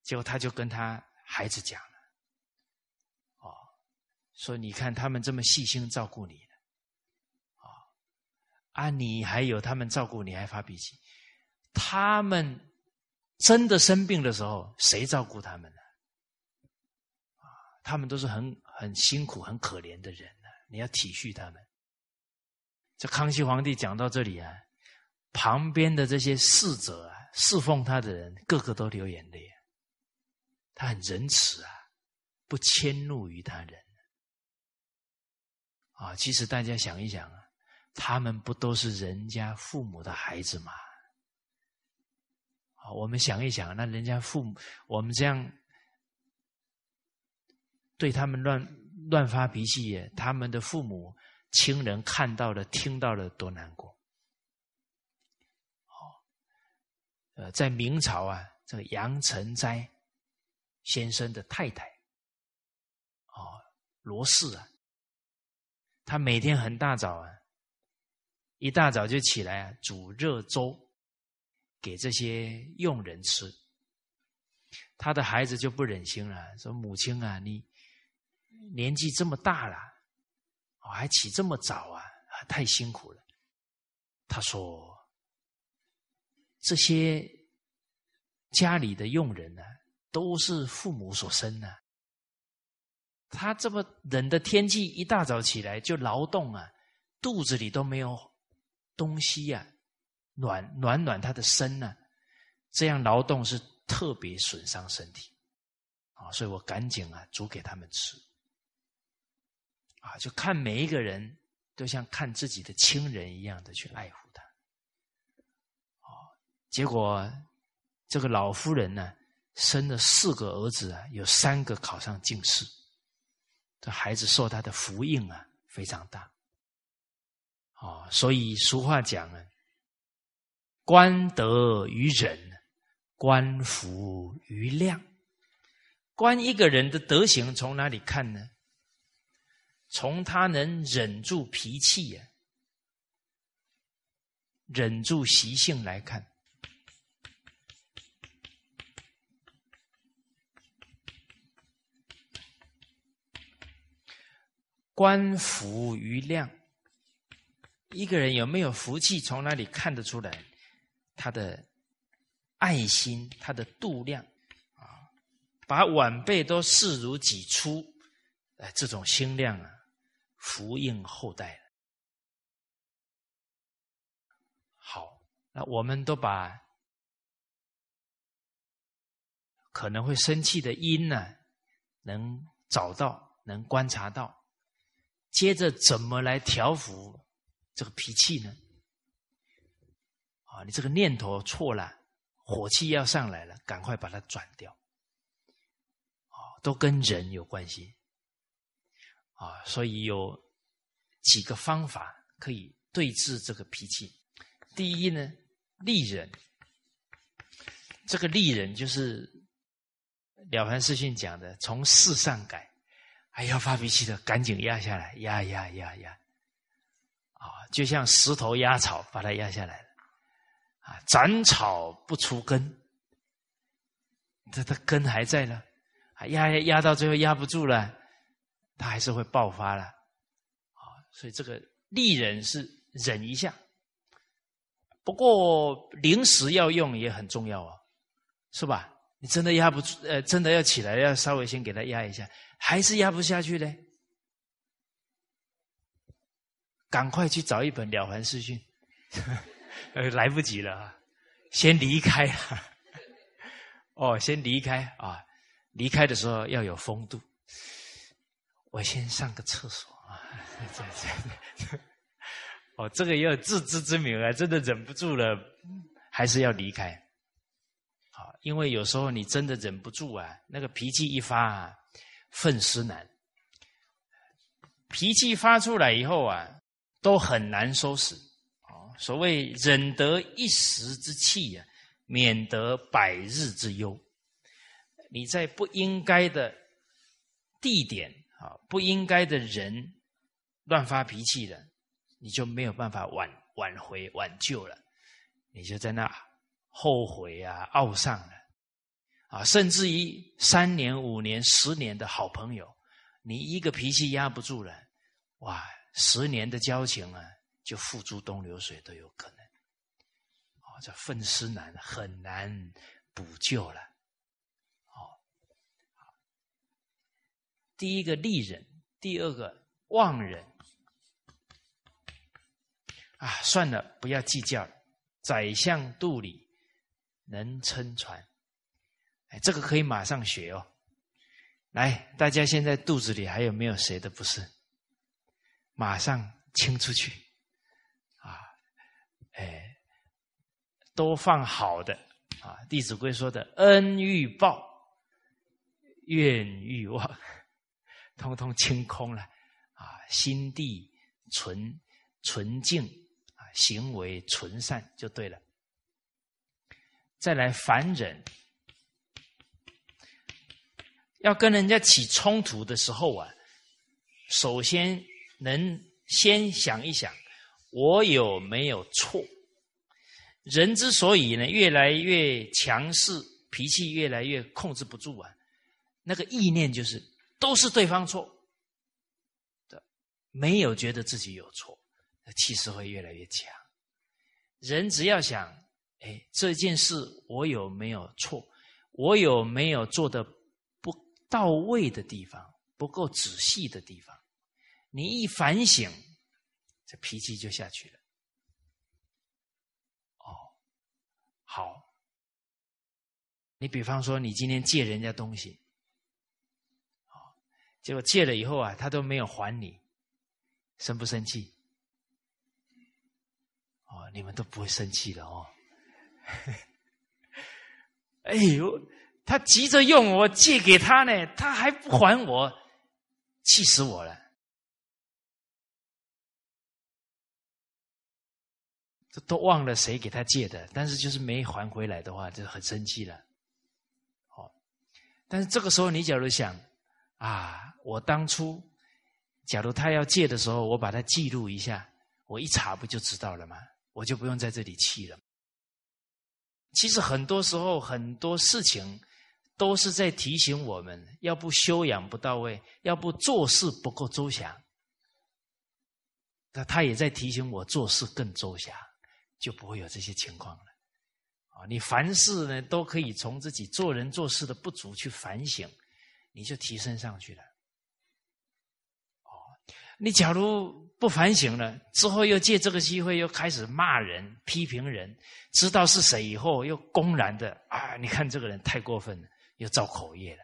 结果他就跟他孩子讲了，哦，说你看他们这么细心照顾你。啊，你还有他们照顾你，还发脾气。他们真的生病的时候，谁照顾他们呢？啊，他们都是很很辛苦、很可怜的人呢。你要体恤他们。这康熙皇帝讲到这里啊，旁边的这些侍者啊，侍奉他的人，个个都流眼泪。他很仁慈啊，不迁怒于他人。啊，其实大家想一想啊。他们不都是人家父母的孩子吗？好，我们想一想，那人家父母，我们这样对他们乱乱发脾气，他们的父母亲人看到了、听到了，多难过。好，呃，在明朝啊，这个杨成斋先生的太太，哦，罗氏啊，他每天很大早啊。一大早就起来啊，煮热粥给这些佣人吃。他的孩子就不忍心了，说：“母亲啊，你年纪这么大了，哦，还起这么早啊，太辛苦了。”他说：“这些家里的佣人呢，都是父母所生的。他这么冷的天气，一大早起来就劳动啊，肚子里都没有。”东西呀，暖暖暖他的身呢，这样劳动是特别损伤身体啊，所以我赶紧啊煮给他们吃啊，就看每一个人都像看自己的亲人一样的去爱护他啊。结果这个老夫人呢，生了四个儿子啊，有三个考上进士，这孩子受他的福荫啊非常大。啊，所以俗话讲啊，官德于忍，官福于量。观一个人的德行从哪里看呢？从他能忍住脾气呀，忍住习性来看。官福于量。一个人有没有福气，从哪里看得出来？他的爱心，他的度量啊，把晚辈都视如己出，哎，这种心量啊，福应后代。好，那我们都把可能会生气的因呢，能找到，能观察到，接着怎么来调服？这个脾气呢？啊，你这个念头错了，火气要上来了，赶快把它转掉。啊，都跟人有关系。啊，所以有几个方法可以对治这个脾气。第一呢，利人。这个利人就是了凡四训讲的，从事上改。哎，要发脾气的，赶紧压下来，压压压压。啊，就像石头压草，把它压下来了。啊，斩草不除根，这它根还在呢。啊，压压压到最后压不住了，它还是会爆发了。啊，所以这个利忍是忍一下，不过临时要用也很重要啊，是吧？你真的压不住，呃，真的要起来，要稍微先给它压一下，还是压不下去嘞。赶快去找一本《了凡四训》，呃，来不及了啊！先离开，哦，先离开啊！离开的时候要有风度。我先上个厕所啊！这这这，哦，这个也有自知之明啊！真的忍不住了，还是要离开。好，因为有时候你真的忍不住啊，那个脾气一发啊，愤思难。脾气发出来以后啊，都很难收拾。啊，所谓忍得一时之气呀，免得百日之忧。你在不应该的地点啊，不应该的人乱发脾气的，你就没有办法挽挽回挽救了，你就在那后悔啊、懊丧了啊，甚至于三年、五年、十年的好朋友，你一个脾气压不住了，哇，十年的交情啊，就付诸东流水都有可能。哦，这愤思难，很难补救了。哦第一个利人，第二个忘人，啊，算了，不要计较了。宰相肚里能撑船，哎，这个可以马上学哦。来，大家现在肚子里还有没有谁的不是？马上清出去，啊，哎，多放好的啊。《弟子规》说的：“恩欲报，怨欲忘。”通通清空了，啊，心地纯纯净啊，行为纯善就对了。再来凡人，要跟人家起冲突的时候啊，首先能先想一想，我有没有错？人之所以呢越来越强势，脾气越来越控制不住啊，那个意念就是。都是对方错的，没有觉得自己有错，气势会越来越强。人只要想，哎，这件事我有没有错？我有没有做的不到位的地方？不够仔细的地方？你一反省，这脾气就下去了。哦，好，你比方说，你今天借人家东西。结果借了以后啊，他都没有还你，生不生气？哦，你们都不会生气的哦。哎呦，他急着用我借给他呢，他还不还我，气死我了！这都忘了谁给他借的，但是就是没还回来的话，就很生气了。哦，但是这个时候你假如想。啊！我当初，假如他要借的时候，我把它记录一下，我一查不就知道了吗？我就不用在这里气了。其实很多时候很多事情都是在提醒我们：要不修养不到位，要不做事不够周详。那他也在提醒我做事更周详，就不会有这些情况了。啊，你凡事呢都可以从自己做人做事的不足去反省。你就提升上去了，哦，你假如不反省了，之后又借这个机会又开始骂人、批评人，知道是谁以后又公然的啊！你看这个人太过分了，又造口业了。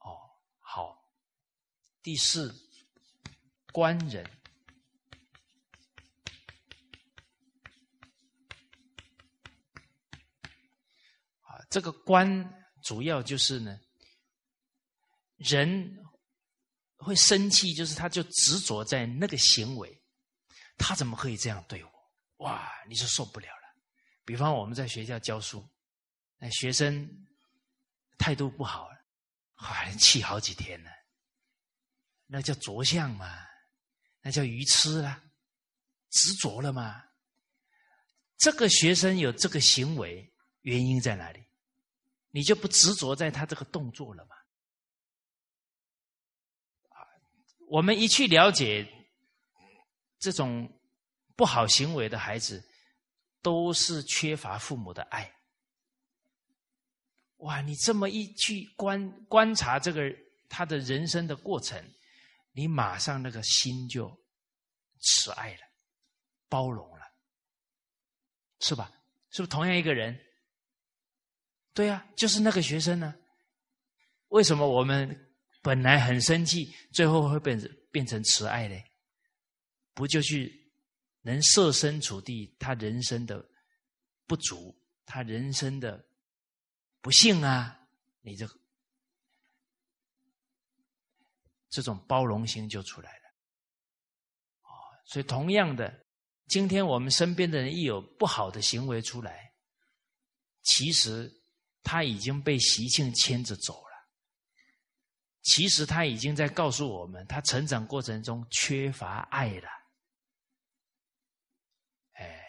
哦，好，第四，官人，这个观。主要就是呢，人会生气，就是他就执着在那个行为，他怎么可以这样对我？哇，你是受不了了。比方我们在学校教书，那学生态度不好，还气好几天呢，那叫着相嘛，那叫愚痴啦，执着了嘛。这个学生有这个行为，原因在哪里？你就不执着在他这个动作了吗？啊，我们一去了解这种不好行为的孩子，都是缺乏父母的爱。哇，你这么一去观观察这个他的人生的过程，你马上那个心就慈爱了，包容了，是吧？是不是同样一个人？对啊，就是那个学生呢。为什么我们本来很生气，最后会变成变成慈爱呢？不就去能设身处地他人生的不足，他人生的不幸啊？你这这种包容心就出来了。哦，所以同样的，今天我们身边的人一有不好的行为出来，其实他已经被习性牵着走了。其实他已经在告诉我们，他成长过程中缺乏爱了。哎，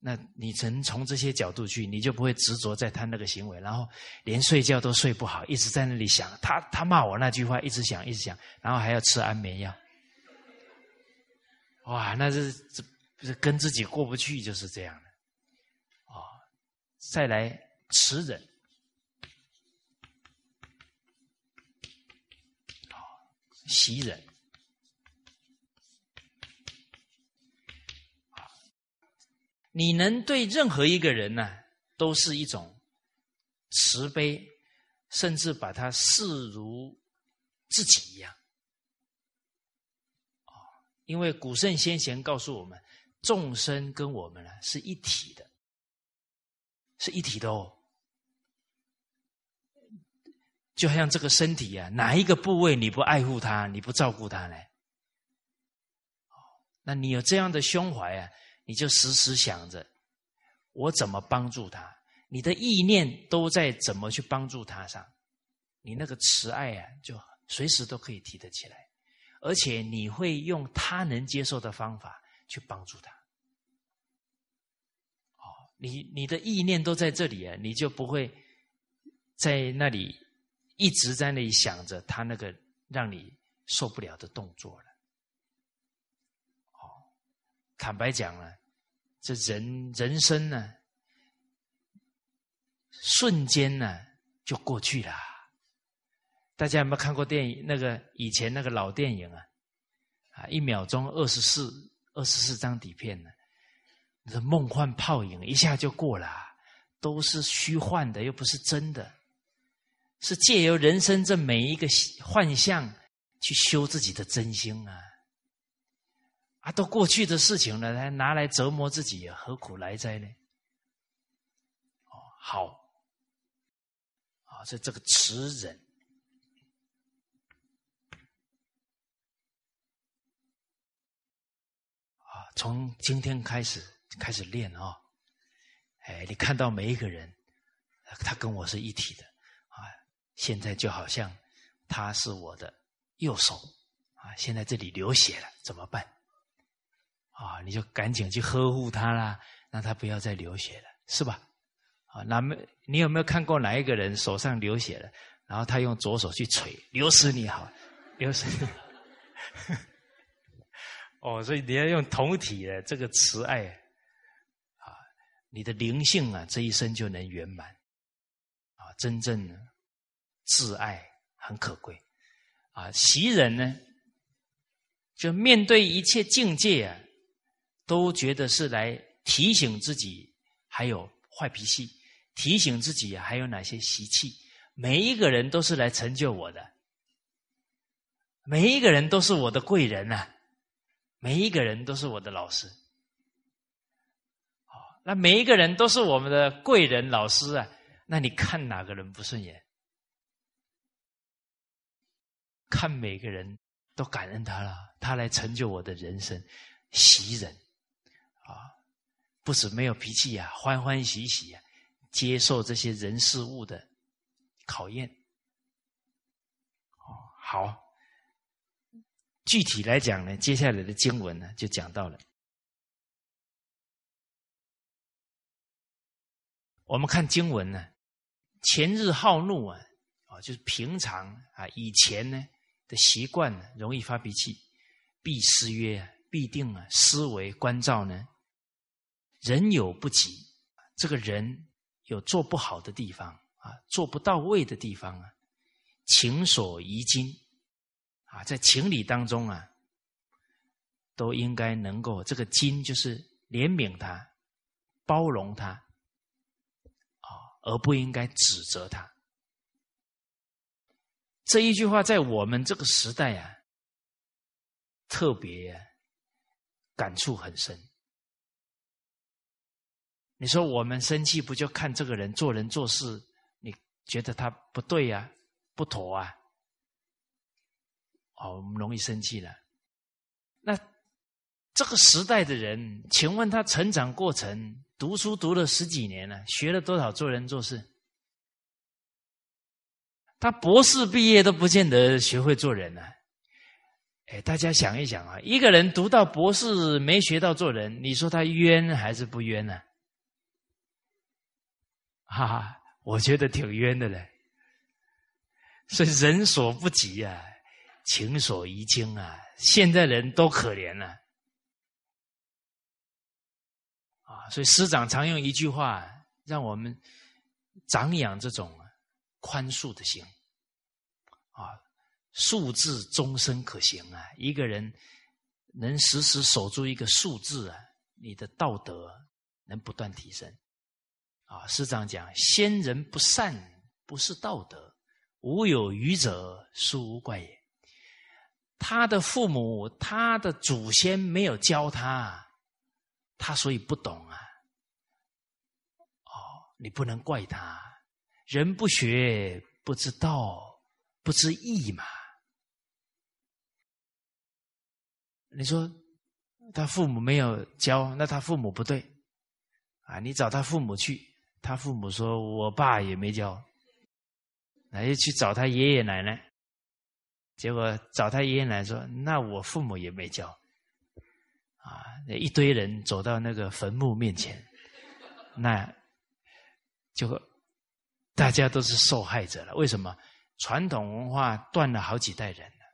那你从从这些角度去，你就不会执着在他那个行为，然后连睡觉都睡不好，一直在那里想他他骂我那句话，一直想一直想，然后还要吃安眠药。哇，那是这是跟自己过不去，就是这样的。哦，再来持忍。袭人，你能对任何一个人呢，都是一种慈悲，甚至把他视如自己一样。因为古圣先贤告诉我们，众生跟我们呢是一体的，是一体的哦。就好像这个身体啊，哪一个部位你不爱护它，你不照顾它呢？那你有这样的胸怀啊，你就时时想着我怎么帮助他，你的意念都在怎么去帮助他上，你那个慈爱啊，就随时都可以提得起来，而且你会用他能接受的方法去帮助他。哦，你你的意念都在这里啊，你就不会在那里。一直在那里想着他那个让你受不了的动作了。哦，坦白讲了，这人人生呢，瞬间呢就过去了。大家有没有看过电影？那个以前那个老电影啊，啊，一秒钟二十四二十四张底片呢，那梦幻泡影一下就过了，都是虚幻的，又不是真的。是借由人生这每一个幻象去修自己的真心啊！啊，都过去的事情了，还拿来折磨自己，何苦来哉呢？哦，好，啊，这这个持忍啊，从今天开始开始练啊！哎，你看到每一个人，他跟我是一体的。现在就好像他是我的右手啊，现在这里流血了，怎么办？啊，你就赶紧去呵护他啦，让他不要再流血了，是吧？啊，那么你有没有看过哪一个人手上流血了，然后他用左手去捶，流死你好，流死你。哦，所以你要用同体的这个慈爱啊，你的灵性啊，这一生就能圆满啊，真正的的。自爱很可贵，啊，习人呢，就面对一切境界啊，都觉得是来提醒自己还有坏脾气，提醒自己还有哪些习气。每一个人都是来成就我的，每一个人都是我的贵人呐，每一个人都是我的老师。那每一个人都是我们的贵人老师啊，那你看哪个人不顺眼？看每个人都感恩他了，他来成就我的人生，喜人啊，不止没有脾气呀，欢欢喜喜啊，接受这些人事物的考验。哦，好，具体来讲呢，接下来的经文呢就讲到了，我们看经文呢，前日好怒啊，啊，就是平常啊，以前呢。的习惯呢，容易发脾气，必失约：必定啊，思维关照呢，人有不及，这个人有做不好的地方啊，做不到位的地方啊，情所宜今啊，在情理当中啊，都应该能够这个今就是怜悯他，包容他，啊，而不应该指责他。这一句话在我们这个时代啊，特别感触很深。你说我们生气，不就看这个人做人做事，你觉得他不对呀，不妥啊？哦，我们容易生气了。那这个时代的人，请问他成长过程，读书读了十几年了，学了多少做人做事？他博士毕业都不见得学会做人呢。哎，大家想一想啊，一个人读到博士没学到做人，你说他冤还是不冤呢？哈哈，我觉得挺冤的嘞。所以人所不及啊，情所宜精啊，现在人都可怜了。啊，所以师长常用一句话，让我们长养这种。宽恕的心，啊，数字终身可行啊！一个人能时时守住一个数字啊，你的道德能不断提升。啊，师长讲：先人不善，不是道德；无有余者，殊无怪也。他的父母，他的祖先没有教他，他所以不懂啊。哦，你不能怪他。人不学不知道，不知义嘛？你说他父母没有教，那他父母不对啊？你找他父母去，他父母说我爸也没教，那就去找他爷爷奶奶，结果找他爷爷奶奶说，那我父母也没教啊！一堆人走到那个坟墓面前，那就。大家都是受害者了。为什么？传统文化断了好几代人了。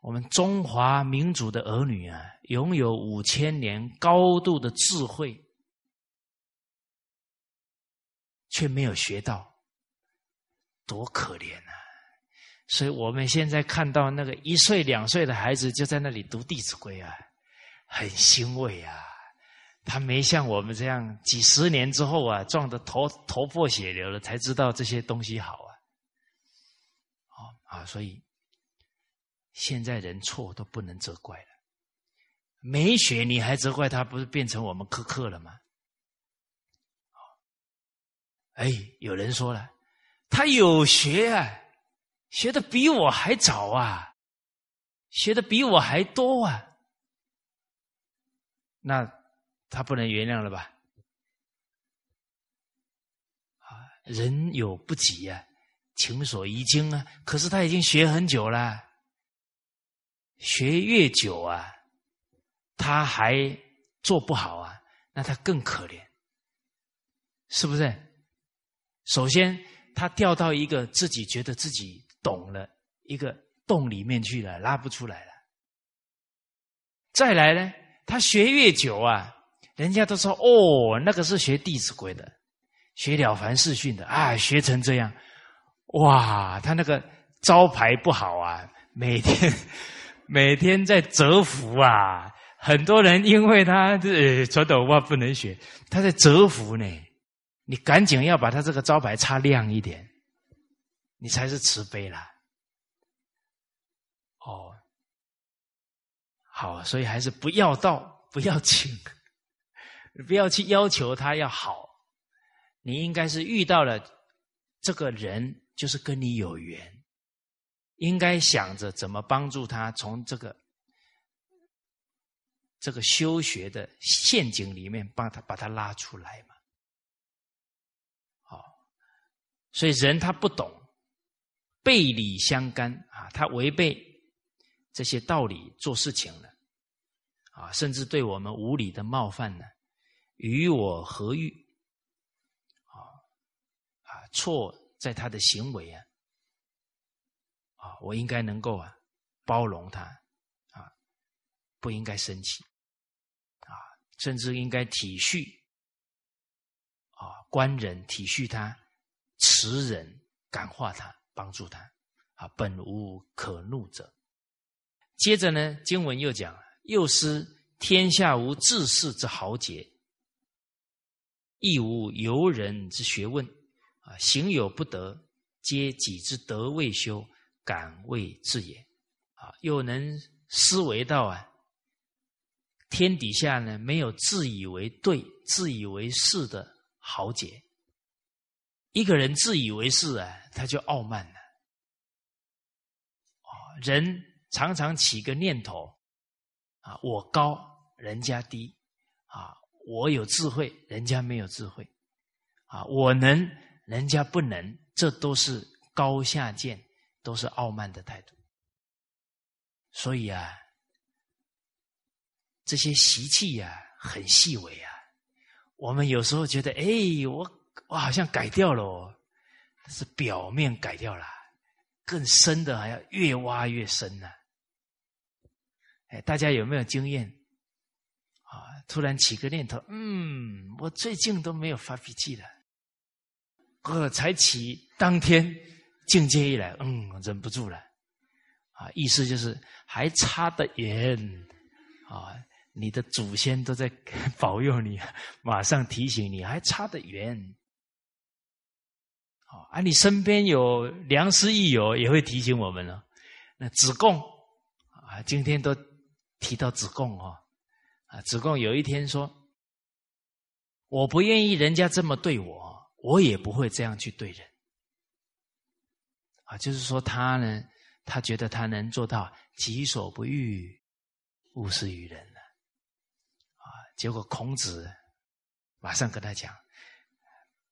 我们中华民族的儿女啊，拥有五千年高度的智慧，却没有学到，多可怜啊！所以我们现在看到那个一岁两岁的孩子就在那里读《弟子规》啊，很欣慰啊。他没像我们这样几十年之后啊，撞得头头破血流了，才知道这些东西好啊。哦啊，所以现在人错都不能责怪了。没学你还责怪他，不是变成我们苛刻了吗？哎，有人说了，他有学啊，学的比我还早啊，学的比我还多啊。那。他不能原谅了吧？啊，人有不及呀，情所宜经啊。可是他已经学很久了，学越久啊，他还做不好啊，那他更可怜，是不是？首先，他掉到一个自己觉得自己懂了一个洞里面去了，拉不出来了。再来呢，他学越久啊。人家都说哦，那个是学《弟子规》的，学《了凡四训》的啊，学成这样，哇，他那个招牌不好啊，每天 每天在折服啊，很多人因为他这传统文化不能学，他在折服呢，你赶紧要把他这个招牌擦亮一点，你才是慈悲啦。哦，好，所以还是不要道，不要请。不要去要求他要好，你应该是遇到了这个人，就是跟你有缘，应该想着怎么帮助他从这个这个修学的陷阱里面帮他把他拉出来嘛。好，所以人他不懂背理相干啊，他违背这些道理做事情了啊，甚至对我们无理的冒犯呢。与我何欲？啊啊，错在他的行为啊！啊，我应该能够啊包容他啊，不应该生气啊，甚至应该体恤啊，官人体恤他，慈人感化他，帮助他啊，本无可怒者。接着呢，经文又讲：又思天下无治世之豪杰。亦无由人之学问啊，行有不得，皆己之德未修，感未至也啊。又能思维到啊，天底下呢没有自以为对、自以为是的豪杰。一个人自以为是啊，他就傲慢了。人常常起个念头啊，我高人家低啊。我有智慧，人家没有智慧，啊，我能，人家不能，这都是高下见，都是傲慢的态度。所以啊，这些习气呀，很细微啊。我们有时候觉得，哎，我我好像改掉了，哦，是表面改掉了，更深的还要越挖越深呢。哎，大家有没有经验？突然起个念头，嗯，我最近都没有发脾气了。我，才起当天境界一来，嗯，忍不住了。啊，意思就是还差得远。啊，你的祖先都在保佑你，马上提醒你，还差得远。啊，你身边有良师益友也会提醒我们了。那子贡啊，今天都提到子贡哦。啊，子贡有一天说：“我不愿意人家这么对我，我也不会这样去对人。”啊，就是说他呢，他觉得他能做到己所不欲，勿施于人了。啊，结果孔子马上跟他讲：“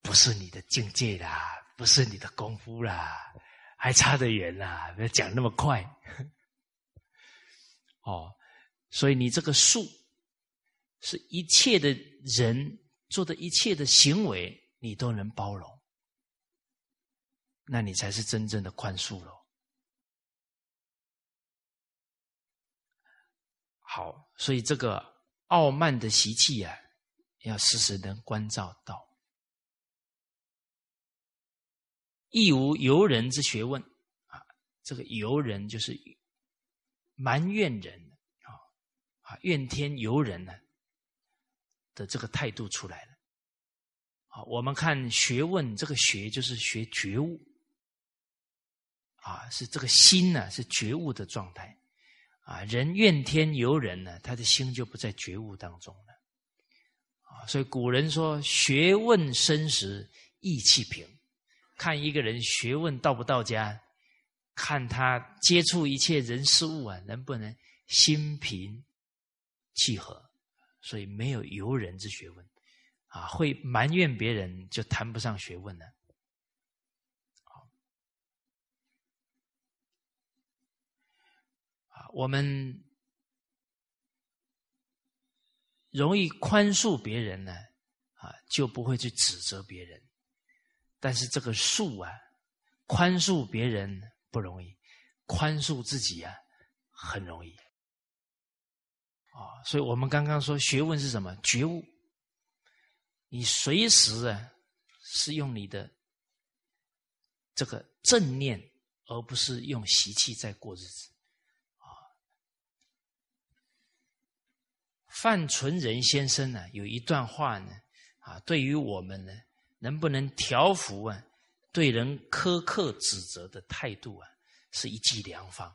不是你的境界啦，不是你的功夫啦，还差得远啦，不要讲那么快。”哦，所以你这个术。是一切的人做的一切的行为，你都能包容，那你才是真正的宽恕了。好，所以这个傲慢的习气啊，要时时能关照到。亦无尤人之学问啊，这个尤人就是埋怨人啊啊，怨天尤人呢。的这个态度出来了，啊，我们看学问，这个学就是学觉悟，啊，是这个心呢，是觉悟的状态，啊，人怨天尤人呢，他的心就不在觉悟当中了，啊，所以古人说学问深时意气平，看一个人学问到不到家，看他接触一切人事物啊，能不能心平气和。所以没有由人之学问，啊，会埋怨别人就谈不上学问了。啊，我们容易宽恕别人呢，啊，就不会去指责别人。但是这个恕啊，宽恕别人不容易，宽恕自己啊，很容易。啊，所以我们刚刚说学问是什么？觉悟。你随时啊，是用你的这个正念，而不是用习气在过日子。啊，范纯仁先生呢有一段话呢，啊，对于我们呢，能不能调服啊，对人苛刻指责的态度啊，是一剂良方。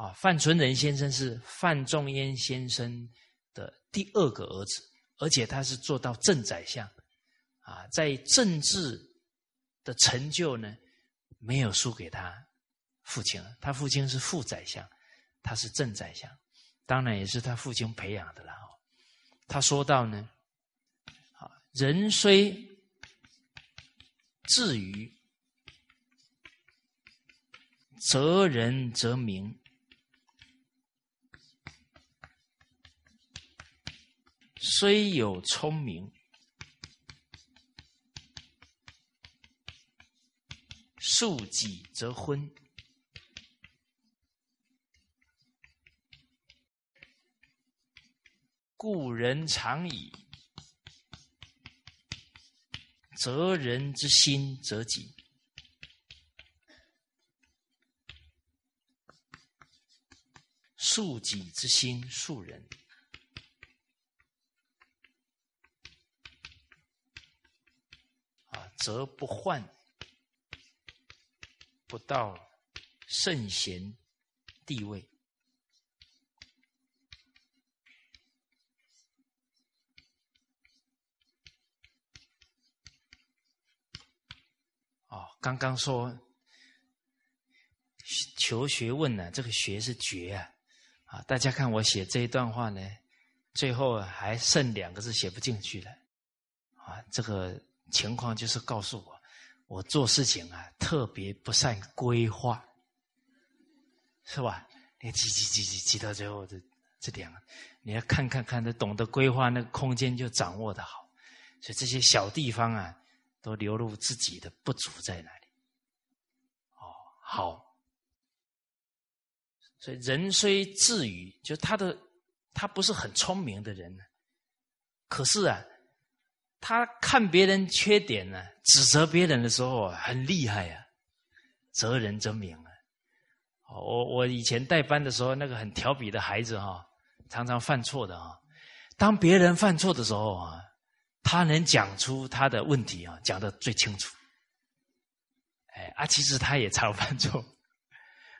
啊，范纯仁先生是范仲淹先生的第二个儿子，而且他是做到正宰相，啊，在政治的成就呢，没有输给他父亲。他父亲是副宰相，他是正宰相，当然也是他父亲培养的了。他说到呢，啊，人虽至于择人则明。虽有聪明，恕己则昏。故人常以责人之心责己，恕己之心恕人。则不患不到圣贤地位。哦，刚刚说求学问呢，这个学是绝啊，啊，大家看我写这一段话呢，最后还剩两个字写不进去了，啊，这个情况就是告诉我，我做事情啊特别不善规划，是吧？你挤挤挤挤挤到最后这这两个，你要看看看，得懂得规划，那个空间就掌握的好，所以这些小地方啊。都流露自己的不足在哪里？哦，好，所以人虽智愚，就他的他不是很聪明的人呢，可是啊，他看别人缺点呢，指责别人的时候，很厉害啊，责人则明啊。我我以前带班的时候，那个很调皮的孩子哈，常常犯错的啊，当别人犯错的时候啊。他能讲出他的问题啊，讲的最清楚。哎啊，其实他也常犯错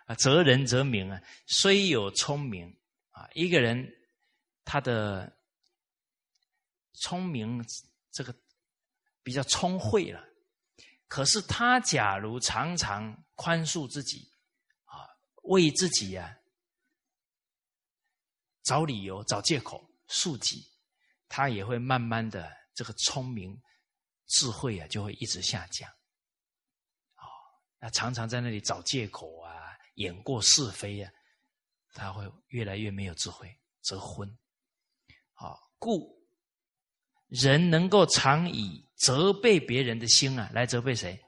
啊，责人则明啊。虽有聪明啊，一个人他的聪明这个比较聪慧了，可是他假如常常宽恕自己啊，为自己呀找理由、找借口、恕己，他也会慢慢的。这个聪明、智慧啊，就会一直下降。啊，那常常在那里找借口啊，演过是非啊，他会越来越没有智慧，则昏。啊，故人能够常以责备别人的心啊，来责备谁？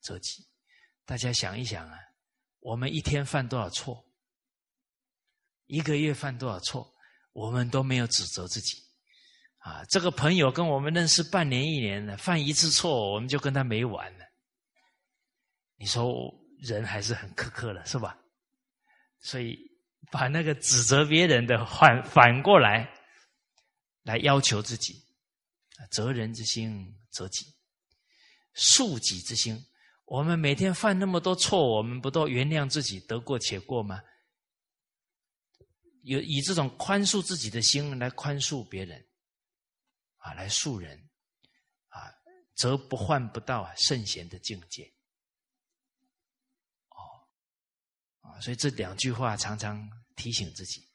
自己。大家想一想啊，我们一天犯多少错？一个月犯多少错？我们都没有指责自己。啊，这个朋友跟我们认识半年一年了，犯一次错，我们就跟他没完了。你说人还是很苛刻的，是吧？所以把那个指责别人的反反过来，来要求自己，啊责人之心责己，恕己之心。我们每天犯那么多错，我们不都原谅自己，得过且过吗？有以这种宽恕自己的心来宽恕别人。啊，来恕人，啊，则不患不到啊圣贤的境界。哦，啊，所以这两句话常常提醒自己，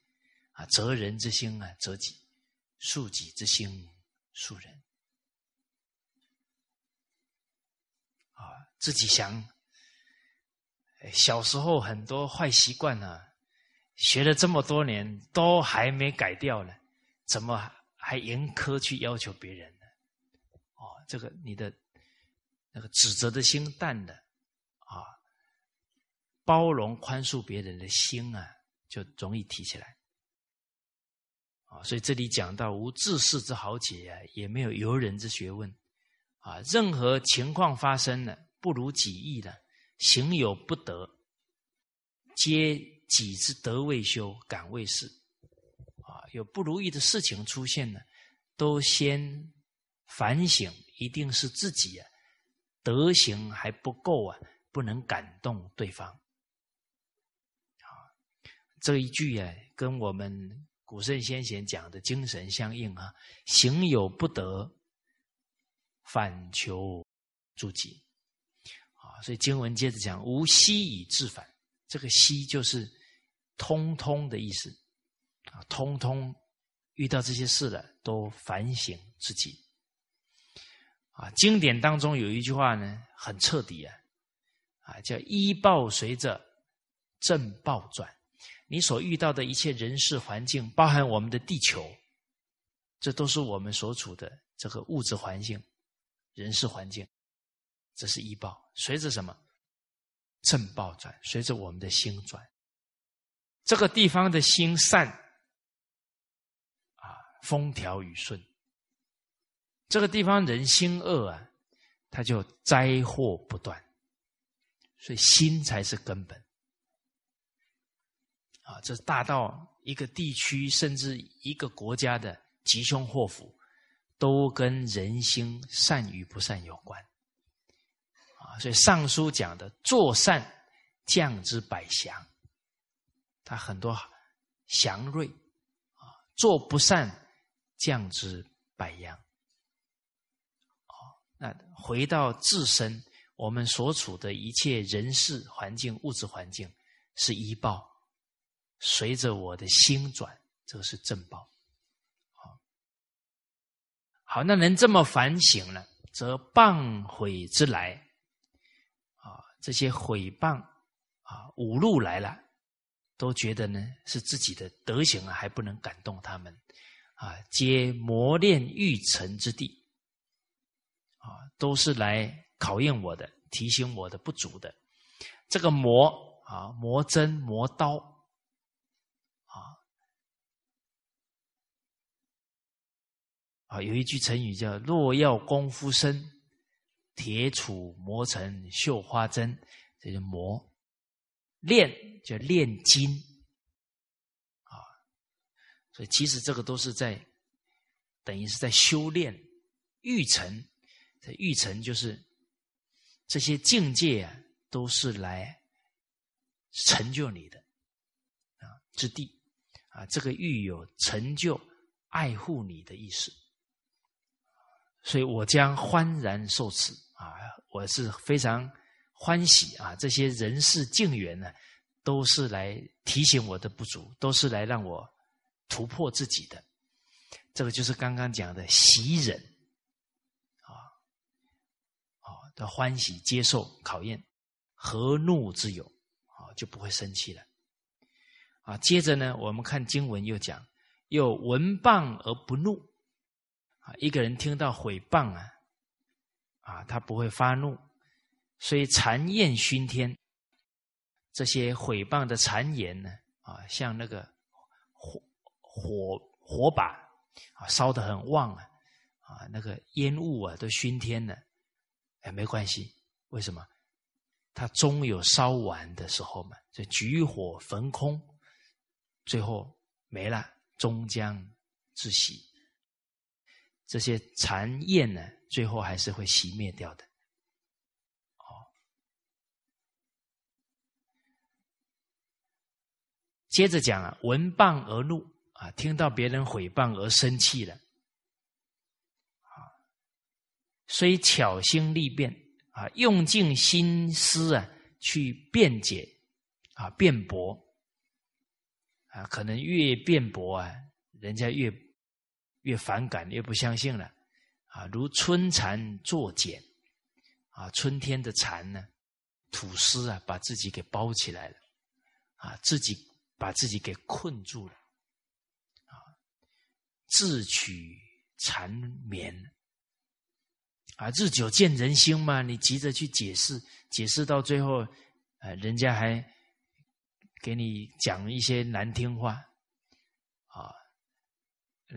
啊，责人之心啊，责己；恕己之心，恕人。啊，自己想，小时候很多坏习惯呢，学了这么多年都还没改掉呢，怎么？还严苛去要求别人呢？哦，这个你的那个指责的心淡了啊，包容宽恕别人的心啊，就容易提起来啊。所以这里讲到无自世之豪杰啊，也没有游人之学问啊。任何情况发生了，不如己意的，行有不得，皆己之德未修，感未事。啊有不如意的事情出现呢，都先反省，一定是自己啊德行还不够啊，不能感动对方。啊，这一句啊，跟我们古圣先贤讲的精神相应啊。行有不得，反求诸己。啊，所以经文接着讲：无息以自反。这个息就是通通的意思。啊，通通遇到这些事了，都反省自己。啊，经典当中有一句话呢，很彻底啊，啊，叫“一报随着正报转”。你所遇到的一切人事环境，包含我们的地球，这都是我们所处的这个物质环境、人事环境，这是依报。随着什么正报转？随着我们的心转。这个地方的心善啊。风调雨顺，这个地方人心恶啊，他就灾祸不断，所以心才是根本。啊，这大到一个地区，甚至一个国家的吉凶祸福，都跟人心善与不善有关。啊，所以《尚书》讲的“做善，降之百祥”，他很多祥瑞啊；做不善，降之百殃。那回到自身，我们所处的一切人事环境、物质环境，是医报，随着我的心转，这个是正报。好，好，那能这么反省了，则谤毁之来。啊这些毁谤啊，五路来了，都觉得呢是自己的德行啊，还不能感动他们啊，皆磨练欲成之地啊，都是来考验我的，提醒我的不足的。这个磨啊，磨针磨刀啊啊，有一句成语叫“若要功夫深”。铁杵磨成绣花针，这就磨炼，叫炼金啊。所以其实这个都是在等于是在修炼玉成。这玉成就是这些境界啊，都是来成就你的啊之地啊。这个玉有成就、爱护你的意思，所以我将欢然受持。啊，我是非常欢喜啊！这些人事境缘呢，都是来提醒我的不足，都是来让我突破自己的。这个就是刚刚讲的喜忍啊，啊的欢喜接受考验，何怒之有啊，就不会生气了啊。接着呢，我们看经文又讲，又闻谤而不怒啊。一个人听到毁谤啊。啊，他不会发怒，所以谗言熏天，这些毁谤的谗言呢，啊，像那个火火火把啊，烧得很旺啊，啊，那个烟雾啊都熏天了，哎，没关系，为什么？它终有烧完的时候嘛，这举火焚空，最后没了，终将自息。这些残焰呢？最后还是会熄灭掉的，哦。接着讲啊，闻谤而怒啊，听到别人毁谤而生气了，啊，虽巧心力辩啊，用尽心思啊去辩解啊，辩驳啊，可能越辩驳啊，人家越越反感，越不相信了。啊，如春蚕作茧，啊，春天的蚕呢，吐丝啊，把自己给包起来了，啊，自己把自己给困住了，啊，自取缠绵，啊，日久见人心嘛，你急着去解释，解释到最后，呃，人家还给你讲一些难听话，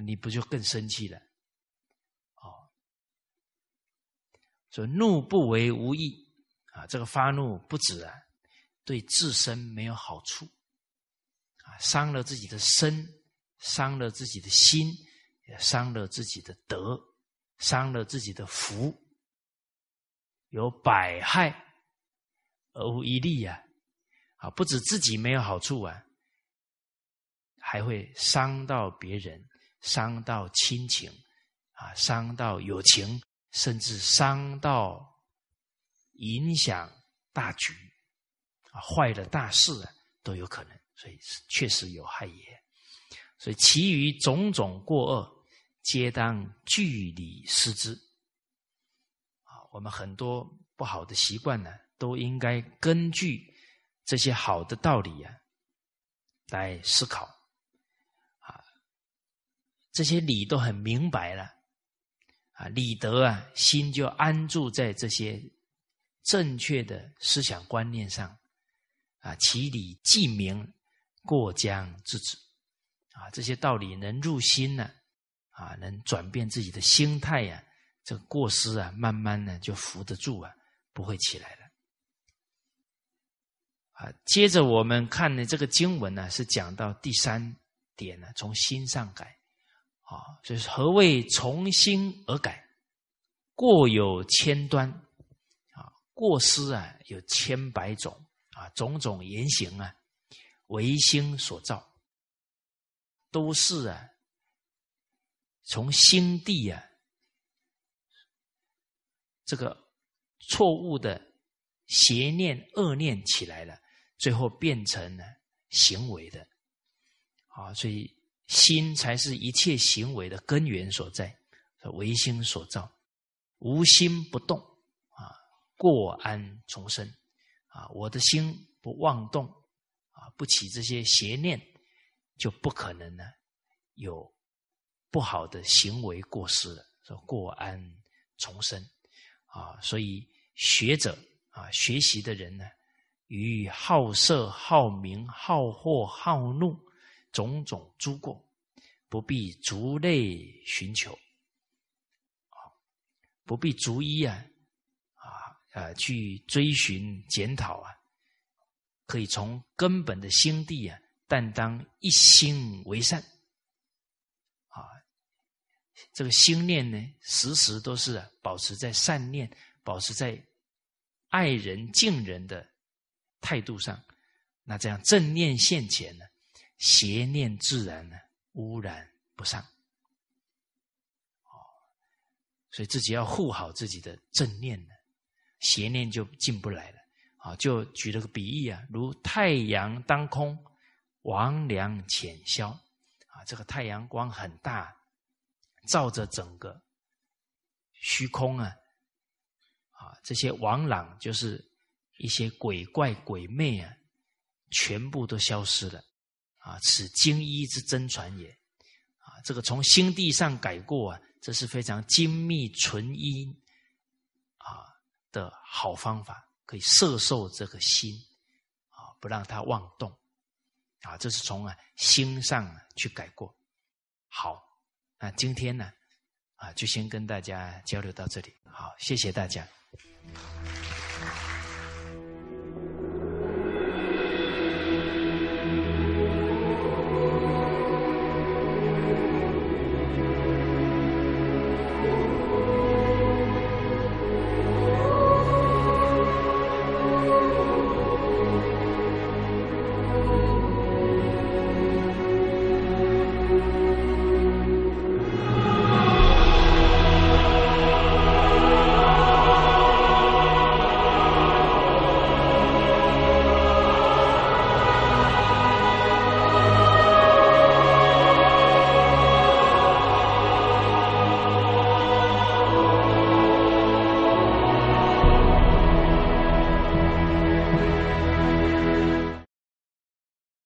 你不就更生气了？说怒不为无益啊，这个发怒不止啊，对自身没有好处啊，伤了自己的身，伤了自己的心，也伤了自己的德，伤了自己的福，有百害而无一利啊！啊，不止自己没有好处啊，还会伤到别人，伤到亲情啊，伤到友情。甚至伤到、影响大局啊，坏了大事啊，都有可能。所以确实有害也。所以其余种种过恶，皆当据理思之。啊，我们很多不好的习惯呢，都应该根据这些好的道理啊来思考。这些理都很明白了。啊，理德啊，心就安住在这些正确的思想观念上，啊，其理既明，过江之止，啊，这些道理能入心呢，啊，能转变自己的心态呀，这个过失啊，慢慢呢就扶得住啊，不会起来了。啊，接着我们看的，这个经文呢是讲到第三点呢，从心上改。啊，所以何谓从心而改？过有千端啊，过失啊有千百种啊，种种言行啊，唯心所造，都是啊，从心地啊，这个错误的邪念恶念起来了，最后变成了行为的啊，所以。心才是一切行为的根源所在，唯心所造，无心不动啊，过安重生啊，我的心不妄动啊，不起这些邪念，就不可能呢有不好的行为过失了。说过安重生啊，所以学者啊，学习的人呢，与好色、好名、好货、好怒。种种诸过，不必逐类寻求，啊，不必逐一啊，啊，呃，去追寻检讨啊，可以从根本的心地啊，但当一心为善，啊，这个心念呢，时时都是保持在善念，保持在爱人敬人的态度上，那这样正念现前呢？邪念自然呢污染不上，哦，所以自己要护好自己的正念呢，邪念就进不来了。啊，就举了个比喻啊，如太阳当空，王凉浅消。啊，这个太阳光很大，照着整个虚空啊，啊，这些王朗就是一些鬼怪鬼魅啊，全部都消失了。啊，此精一之真传也。啊，这个从心地上改过啊，这是非常精密纯一啊的好方法，可以摄受这个心啊，不让它妄动啊。这是从啊心上去改过。好，那今天呢啊，就先跟大家交流到这里。好，谢谢大家。